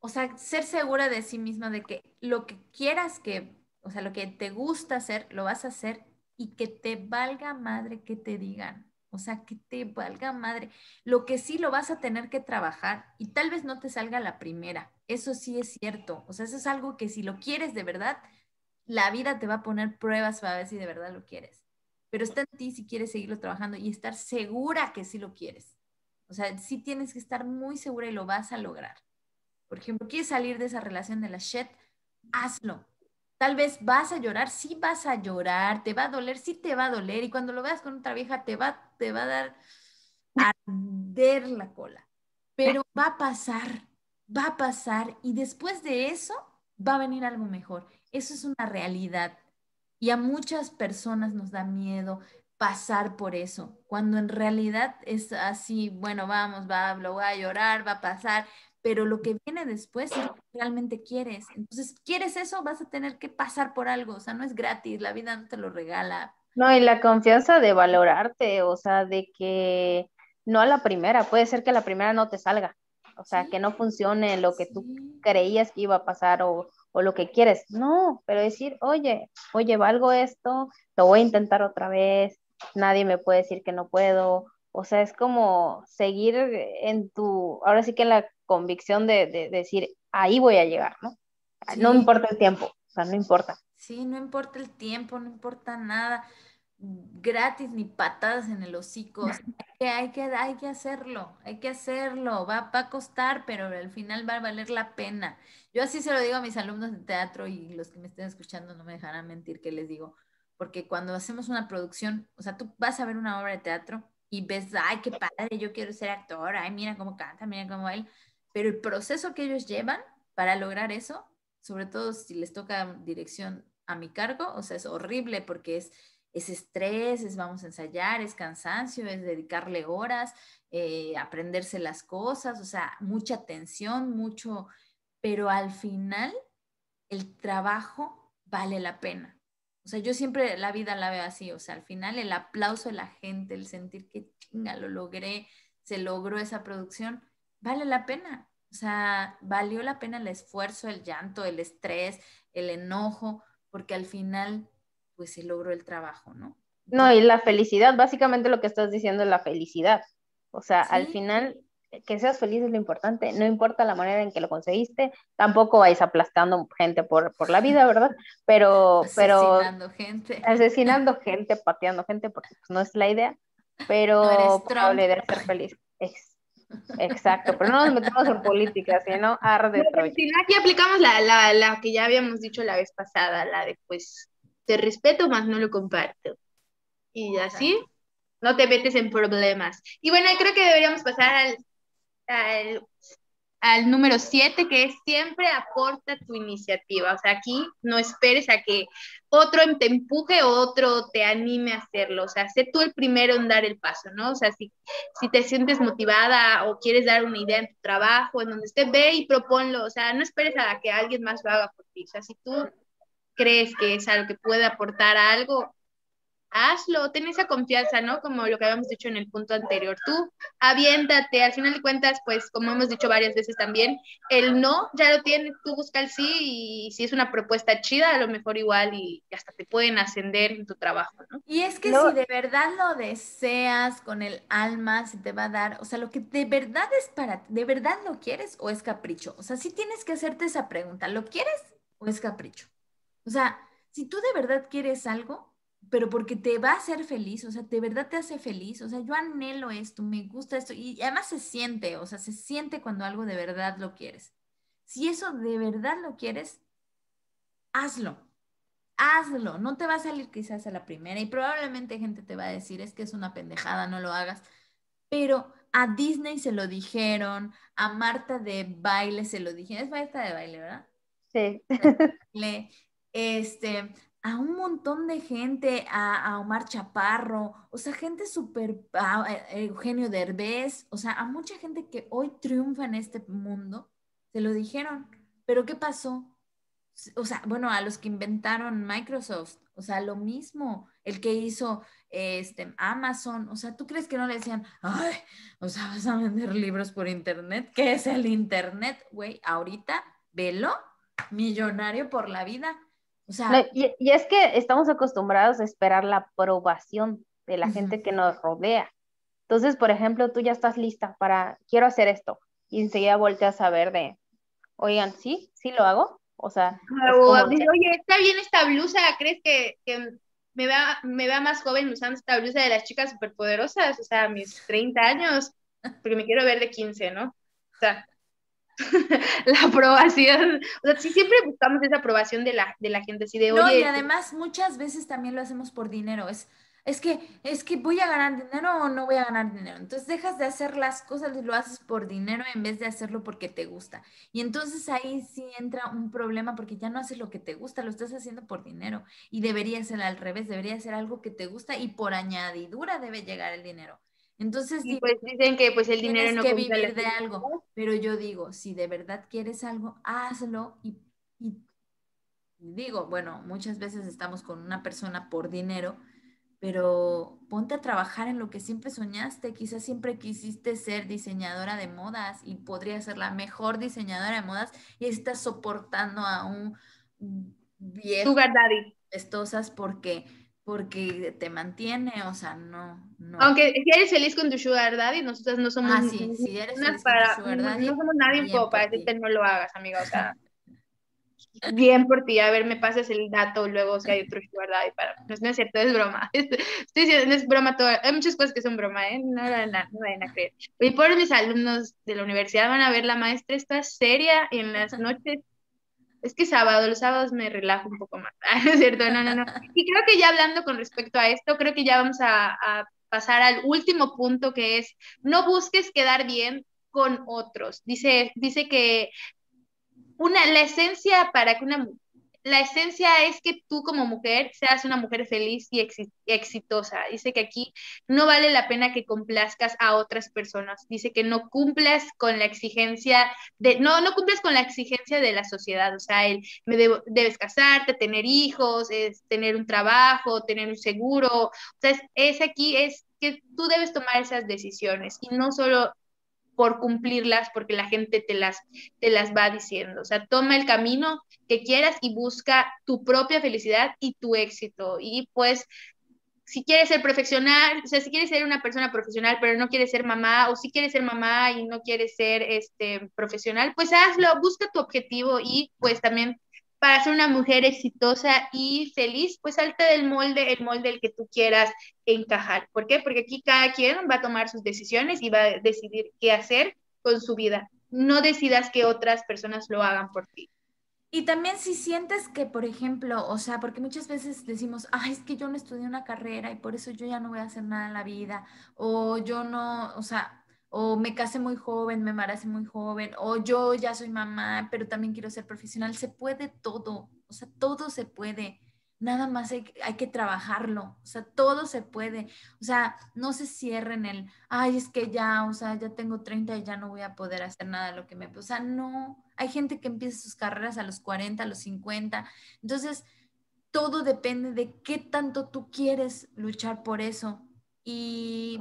Speaker 4: o sea, ser segura de sí misma de que lo que quieras que, o sea, lo que te gusta hacer, lo vas a hacer y que te valga madre que te digan. O sea, que te valga madre. Lo que sí lo vas a tener que trabajar y tal vez no te salga la primera. Eso sí es cierto. O sea, eso es algo que si lo quieres de verdad, la vida te va a poner pruebas para ver si de verdad lo quieres. Pero está en ti si quieres seguirlo trabajando y estar segura que sí lo quieres. O sea, sí tienes que estar muy segura y lo vas a lograr. Por ejemplo, quieres salir de esa relación de la shit, hazlo. Tal vez vas a llorar, sí vas a llorar, te va a doler, sí te va a doler. Y cuando lo veas con otra vieja, te va, te va a dar a arder la cola. Pero va a pasar, va a pasar. Y después de eso, va a venir algo mejor. Eso es una realidad. Y a muchas personas nos da miedo pasar por eso, cuando en realidad es así, bueno, vamos, va, lo voy a llorar, va a pasar, pero lo que viene después es lo que realmente quieres. Entonces, ¿quieres eso? Vas a tener que pasar por algo, o sea, no es gratis, la vida no te lo regala.
Speaker 2: No, y la confianza de valorarte, o sea, de que no a la primera, puede ser que a la primera no te salga, o sea, que no funcione lo que tú creías que iba a pasar o, o lo que quieres, no, pero decir, oye, oye, valgo esto, lo voy a intentar otra vez, nadie me puede decir que no puedo, o sea, es como seguir en tu, ahora sí que en la convicción de, decir, ahí voy a llegar, ¿no? No importa el tiempo, o sea, no importa.
Speaker 4: Sí, no importa el tiempo, no importa nada, gratis ni patadas en el hocico. hay, que, hay que hacerlo, hay que hacerlo, va, va a costar, pero al final va a valer la pena. Yo así se lo digo a mis alumnos de teatro y los que me estén escuchando no me dejarán mentir que les digo, porque cuando hacemos una producción, o sea, tú vas a ver una obra de teatro y ves, ay, qué padre, yo quiero ser actor, ay, mira cómo canta, mira cómo él, pero el proceso que ellos llevan para lograr eso, sobre todo si les toca dirección a mi cargo, o sea, es horrible porque es, es estrés, es vamos a ensayar, es cansancio, es dedicarle horas, eh, aprenderse las cosas, o sea, mucha tensión, mucho, pero al final el trabajo vale la pena. O sea, yo siempre la vida la veo así, o sea, al final el aplauso de la gente, el sentir que chinga, lo logré, se logró esa producción, vale la pena. O sea, valió la pena el esfuerzo, el llanto, el estrés, el enojo, porque al final, pues se logró el trabajo, ¿no?
Speaker 2: No, y la felicidad, básicamente lo que estás diciendo es la felicidad. O sea, al final, que seas feliz es lo importante, no importa la manera en que lo conseguiste, tampoco vais aplastando gente por, por la vida, ¿verdad? Pero, pero...
Speaker 4: Asesinando gente.
Speaker 2: Asesinando gente, pateando gente, porque pues, no es la idea, pero probable de ser feliz. Exacto, pero no nos metemos en política, sino arde
Speaker 3: Aquí aplicamos la, la, la que ya habíamos dicho la vez pasada, la de pues te respeto, más no lo comparto. Y así no te metes en problemas. Y bueno, creo que deberíamos pasar al, al, al número 7, que es siempre aporta tu iniciativa. O sea, aquí no esperes a que otro te empuje o otro te anime a hacerlo. O sea, sé tú el primero en dar el paso, ¿no? O sea, si, si te sientes motivada o quieres dar una idea en tu trabajo, en donde esté, ve y proponlo. O sea, no esperes a que alguien más lo haga por ti. O sea, si tú crees que es algo que puede aportar algo, hazlo, ten esa confianza, ¿no? Como lo que habíamos dicho en el punto anterior, tú aviéntate, al final de cuentas, pues como hemos dicho varias veces también, el no ya lo tienes, tú busca el sí y si es una propuesta chida, a lo mejor igual y hasta te pueden ascender en tu trabajo, ¿no?
Speaker 4: Y es que si de verdad lo deseas con el alma, se te va a dar, o sea, lo que de verdad es para ti, ¿de verdad lo quieres o es capricho? O sea, sí tienes que hacerte esa pregunta, ¿lo quieres o es capricho? O sea, si tú de verdad quieres algo, pero porque te va a hacer feliz, o sea, de verdad te hace feliz, o sea, yo anhelo esto, me gusta esto, y además se siente, o sea, se siente cuando algo de verdad lo quieres. Si eso de verdad lo quieres, hazlo, hazlo, no te va a salir quizás a la primera, y probablemente gente te va a decir, es que es una pendejada, no lo hagas, pero a Disney se lo dijeron, a Marta de baile se lo dijeron, es Marta de baile, ¿verdad?
Speaker 2: Sí.
Speaker 4: Este, a un montón de gente, a, Omar Chaparro, o sea, gente súper, eh, Eugenio Derbez, o sea, a mucha gente que hoy triunfa en este mundo, se lo dijeron, pero ¿qué pasó? O sea, bueno, a los que inventaron Microsoft, o sea, lo mismo, el que hizo este, Amazon, o sea, ¿tú crees que no le decían, ay, o sea, vas a vender libros por internet? ¿Qué es el internet, güey? Ahorita, velo, millonario por la vida
Speaker 2: y, es que estamos acostumbrados a esperar la aprobación de la gente que nos rodea. Entonces, por ejemplo, tú ya estás lista para, quiero hacer esto, y enseguida volteas a ver de, oigan, ¿sí? ¿Sí lo hago? O sea,
Speaker 3: oye, está bien esta blusa, ¿crees que, me, vea, me vea más joven usando esta blusa de las chicas superpoderosas? O sea, mis 30 años, porque me quiero ver de 15, ¿no? O sea, la aprobación. O sea, sí siempre buscamos esa aprobación de la, de la gente, así de,
Speaker 4: No, y además muchas veces también lo hacemos por dinero. Es, es que, es que voy a ganar dinero o no voy a ganar dinero. Entonces dejas de hacer las cosas y lo haces por dinero en vez de hacerlo porque te gusta. Y entonces ahí sí entra un problema porque ya no haces lo que te gusta, lo estás haciendo por dinero. Y debería ser al revés, debería ser algo que te gusta y por añadidura debe llegar el dinero. Entonces,
Speaker 3: y
Speaker 4: digo,
Speaker 3: pues dicen que pues el dinero no
Speaker 4: que vivir de algo. Pero yo digo, si de verdad quieres algo, hazlo y, y digo, bueno, muchas veces estamos con una persona por dinero, pero ponte a trabajar en lo que siempre soñaste. Quizás siempre quisiste ser diseñadora de modas y podría ser la mejor diseñadora de modas y estás soportando a un viejo
Speaker 3: daddy.
Speaker 4: estosas porque porque te mantiene, o sea, no, no.
Speaker 3: Aunque si eres feliz con tu sugar daddy, nosotras no somos
Speaker 4: Ah, sí, si eres feliz con tu
Speaker 3: para,
Speaker 4: sugar
Speaker 3: no-
Speaker 4: daddy,
Speaker 3: no somos nadie como para decirte no lo hagas, amiga, o sea, bien por ti, a ver, me pasas el dato luego si hay otro sugar daddy para, no, no es cierto, es broma, estoy diciendo, es broma todo, hay muchas cosas que son broma, ¿eh? no, no, no, no vayan a creer. Y por mis alumnos de la universidad van a ver la maestra está seria en las noches, es que sábado, los sábados me relajo un poco más, Ah, ¿no es cierto? No, no, no. Y creo que ya hablando con respecto a esto, creo que ya vamos a, a pasar al último punto que es, no busques quedar bien con otros. Dice, dice que una, la esencia para que una, la esencia es que tú como mujer seas una mujer feliz y exi- exitosa. Dice que aquí no vale la pena que complazcas a otras personas. Dice que no cumplas con la exigencia de, no, no cumples con la exigencia de la sociedad. O sea, el, me debo- debes casarte, tener hijos, es tener un trabajo, tener un seguro. O sea, es, es aquí, es que tú debes tomar esas decisiones y no solo por cumplirlas porque la gente te las, te las va diciendo. O sea, toma el camino que quieras y busca tu propia felicidad y tu éxito. Y pues, si quieres ser profesional, o sea, si quieres ser una persona profesional, pero no quieres ser mamá, o si quieres ser mamá y no quieres ser este, profesional, pues hazlo, busca tu objetivo y pues también para ser una mujer exitosa y feliz, pues salte del molde, el molde el que tú quieras encajar. ¿Por qué? Porque aquí cada quien va a tomar sus decisiones y va a decidir qué hacer con su vida. No decidas que otras personas lo hagan por ti.
Speaker 4: Y también si sientes que, por ejemplo, o sea, porque muchas veces decimos, ay, es que yo no estudié una carrera y por eso yo ya no voy a hacer nada en la vida, o yo no, o sea, o me casé muy joven, me embaracé muy joven, o yo ya soy mamá, pero también quiero ser profesional. Se puede todo, o sea, todo se puede. Nada más hay, que trabajarlo, o sea, todo se puede. O sea, no se cierren el, ay, es que ya, o sea, ya tengo 30 y ya no voy a poder hacer nada de lo que me... O sea, no, hay gente que empieza sus carreras a los 40, a los 50. Entonces, todo depende de qué tanto tú quieres luchar por eso. Y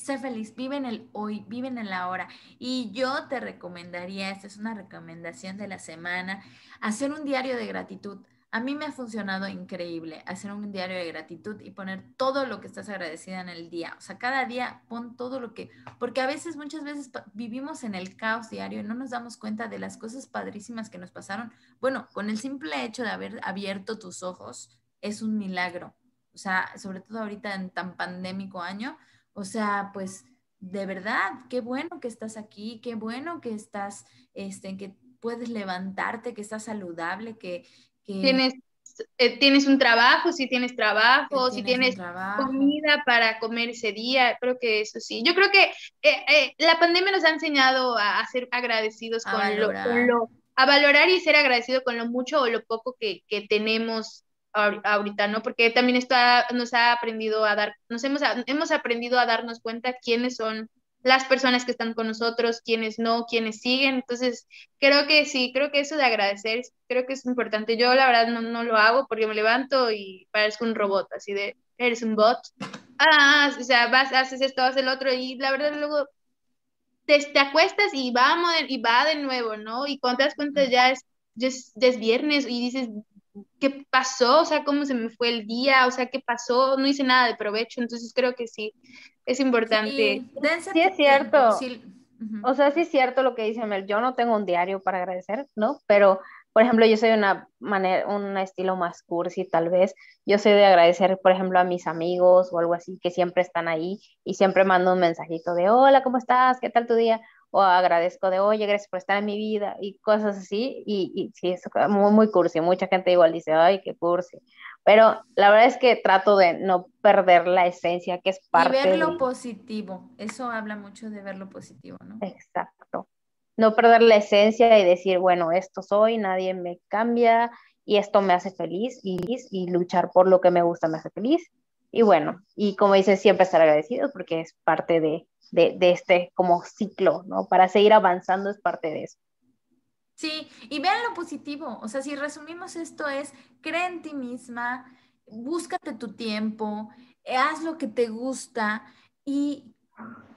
Speaker 4: sé feliz, vive en el hoy, vive en el ahora. Y yo te recomendaría, esta es una recomendación de la semana, hacer un diario de gratitud. A mí me ha funcionado increíble hacer un diario de gratitud y poner todo lo que estás agradecida en el día. O sea, cada día pon todo lo que, porque a veces, muchas veces vivimos en el caos diario y no nos damos cuenta de las cosas padrísimas que nos pasaron. Bueno, con el simple hecho de haber abierto tus ojos es un milagro. O sea, sobre todo ahorita en tan pandémico año. O sea, pues de verdad, qué bueno que estás aquí, qué bueno que estás, este, que puedes levantarte, que estás saludable, que, que
Speaker 3: Tienes, eh, tienes un trabajo, si tienes trabajo, si
Speaker 4: tienes
Speaker 3: comida para comer ese día, creo que eso sí. Yo creo que eh, eh, la pandemia nos ha enseñado a, a ser agradecidos
Speaker 4: A
Speaker 3: con lo, con lo- a valorar y ser agradecido con lo mucho o lo poco que, que tenemos ahorita, ¿no? Porque también esto ha- nos ha aprendido a dar, nos hemos, hemos aprendido a darnos cuenta quiénes son las personas que están con nosotros, quiénes no, quiénes siguen. Entonces, creo que sí, creo que eso de agradecer, creo que es importante. Yo la verdad no, no lo hago porque me levanto y parezco un robot, así de, eres un bot. Ah, o sea, vas, haces esto, haces el otro y la verdad luego te, te acuestas y vamos y va de nuevo, ¿no? Y cuando te das cuenta ya es, ya es, ya es viernes y dices, ¿qué pasó? O sea, ¿cómo se me fue el día? O sea, ¿qué pasó? No hice nada de provecho, entonces creo que sí, es importante.
Speaker 4: Sí,
Speaker 2: Sí, es cierto.
Speaker 4: sí. Ujú.
Speaker 2: O sea, sí es cierto lo que dice Mel. Yo no tengo un diario para agradecer, ¿no? Pero, por ejemplo, yo soy una manera, un estilo más cursi, tal vez. Yo soy de agradecer, por ejemplo, a mis amigos o algo así, que siempre están ahí y siempre mando un mensajito de, hola, ¿cómo estás? ¿Qué tal tu día? O agradezco de, oye, gracias por estar en mi vida y cosas así. Y, y sí, es muy, muy cursi. Mucha gente igual dice, ay, qué cursi. Pero la verdad es que trato de no perder la esencia que es parte.
Speaker 4: Y ver lo positivo. Eso habla mucho de ver lo positivo, ¿no?
Speaker 2: Exacto. No perder la esencia y decir, bueno, esto soy, nadie me cambia y esto me hace feliz y, y luchar por lo que me gusta me hace feliz. Y bueno, y como dicen, siempre estar agradecidos porque es parte de, de, de este como ciclo, ¿no? Para seguir avanzando es parte de eso.
Speaker 4: Sí, y vean lo positivo. O sea, si resumimos esto es, cree en ti misma, búscate tu tiempo, haz lo que te gusta y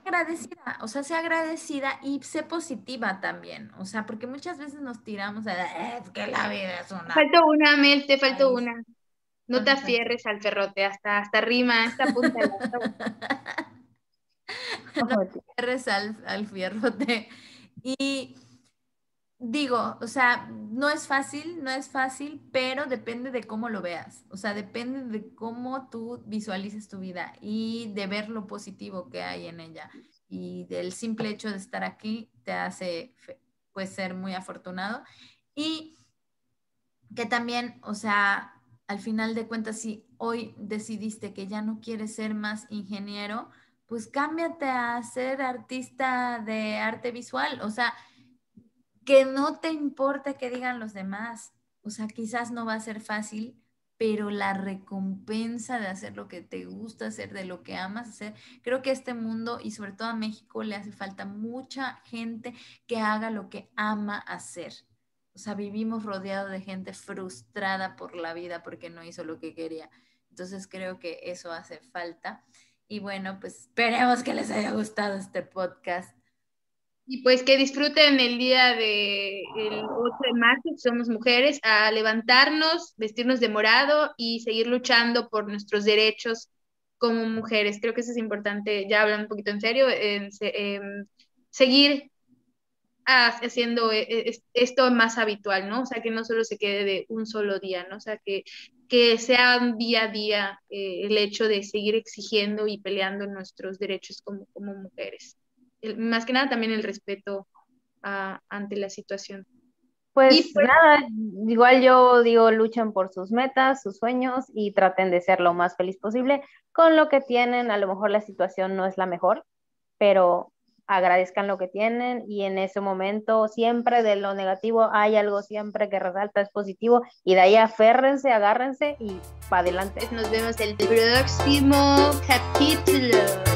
Speaker 4: agradecida, o sea, sea agradecida y sé positiva también, o sea, porque muchas veces nos tiramos a, es que la vida es una...
Speaker 3: Faltó una, Mel, te faltó una. No te afierres al ferrote, hasta, hasta rima, hasta punta.
Speaker 4: no al, al fierrote. Y digo, o sea, no es fácil, no es fácil, pero depende de cómo lo veas, o sea, depende de cómo tú visualices tu vida y de ver lo positivo que hay en ella. Y del simple hecho de estar aquí te hace, pues, ser muy afortunado. Y que también, o sea, al final de cuentas, si hoy decidiste que ya no quieres ser más ingeniero, pues cámbiate a ser artista de arte visual, o sea, que no te importe que digan los demás. O sea, quizás no va a ser fácil, pero la recompensa de hacer lo que te gusta hacer, de lo que amas hacer, creo que a este mundo y sobre todo a México le hace falta mucha gente que haga lo que ama hacer. O sea, vivimos rodeados de gente frustrada por la vida porque no hizo lo que quería. Entonces creo que eso hace falta. Y bueno, pues esperemos que les haya gustado este podcast.
Speaker 3: Y pues que disfruten el día del 8 de marzo, somos mujeres, a levantarnos, vestirnos de morado y seguir luchando por nuestros derechos como mujeres. Creo que eso es importante, ya hablando un poquito en serio, en, seguir haciendo e, e, esto más habitual, ¿no? O sea, que no solo se quede de un solo día, ¿no? O sea, que, que sea día a día eh, el hecho de seguir exigiendo y peleando nuestros derechos como, como mujeres más que nada también el respeto ante la situación.
Speaker 2: Pues, pues, nada, igual yo digo, luchen por sus metas, sus sueños y traten de ser lo más feliz posible con lo que tienen. A lo mejor la situación no es la mejor, pero agradezcan lo que tienen y en ese momento siempre de lo negativo hay algo siempre que resalta es positivo y de ahí aférrense, agárrense y para adelante.
Speaker 3: Nos vemos el próximo capítulo.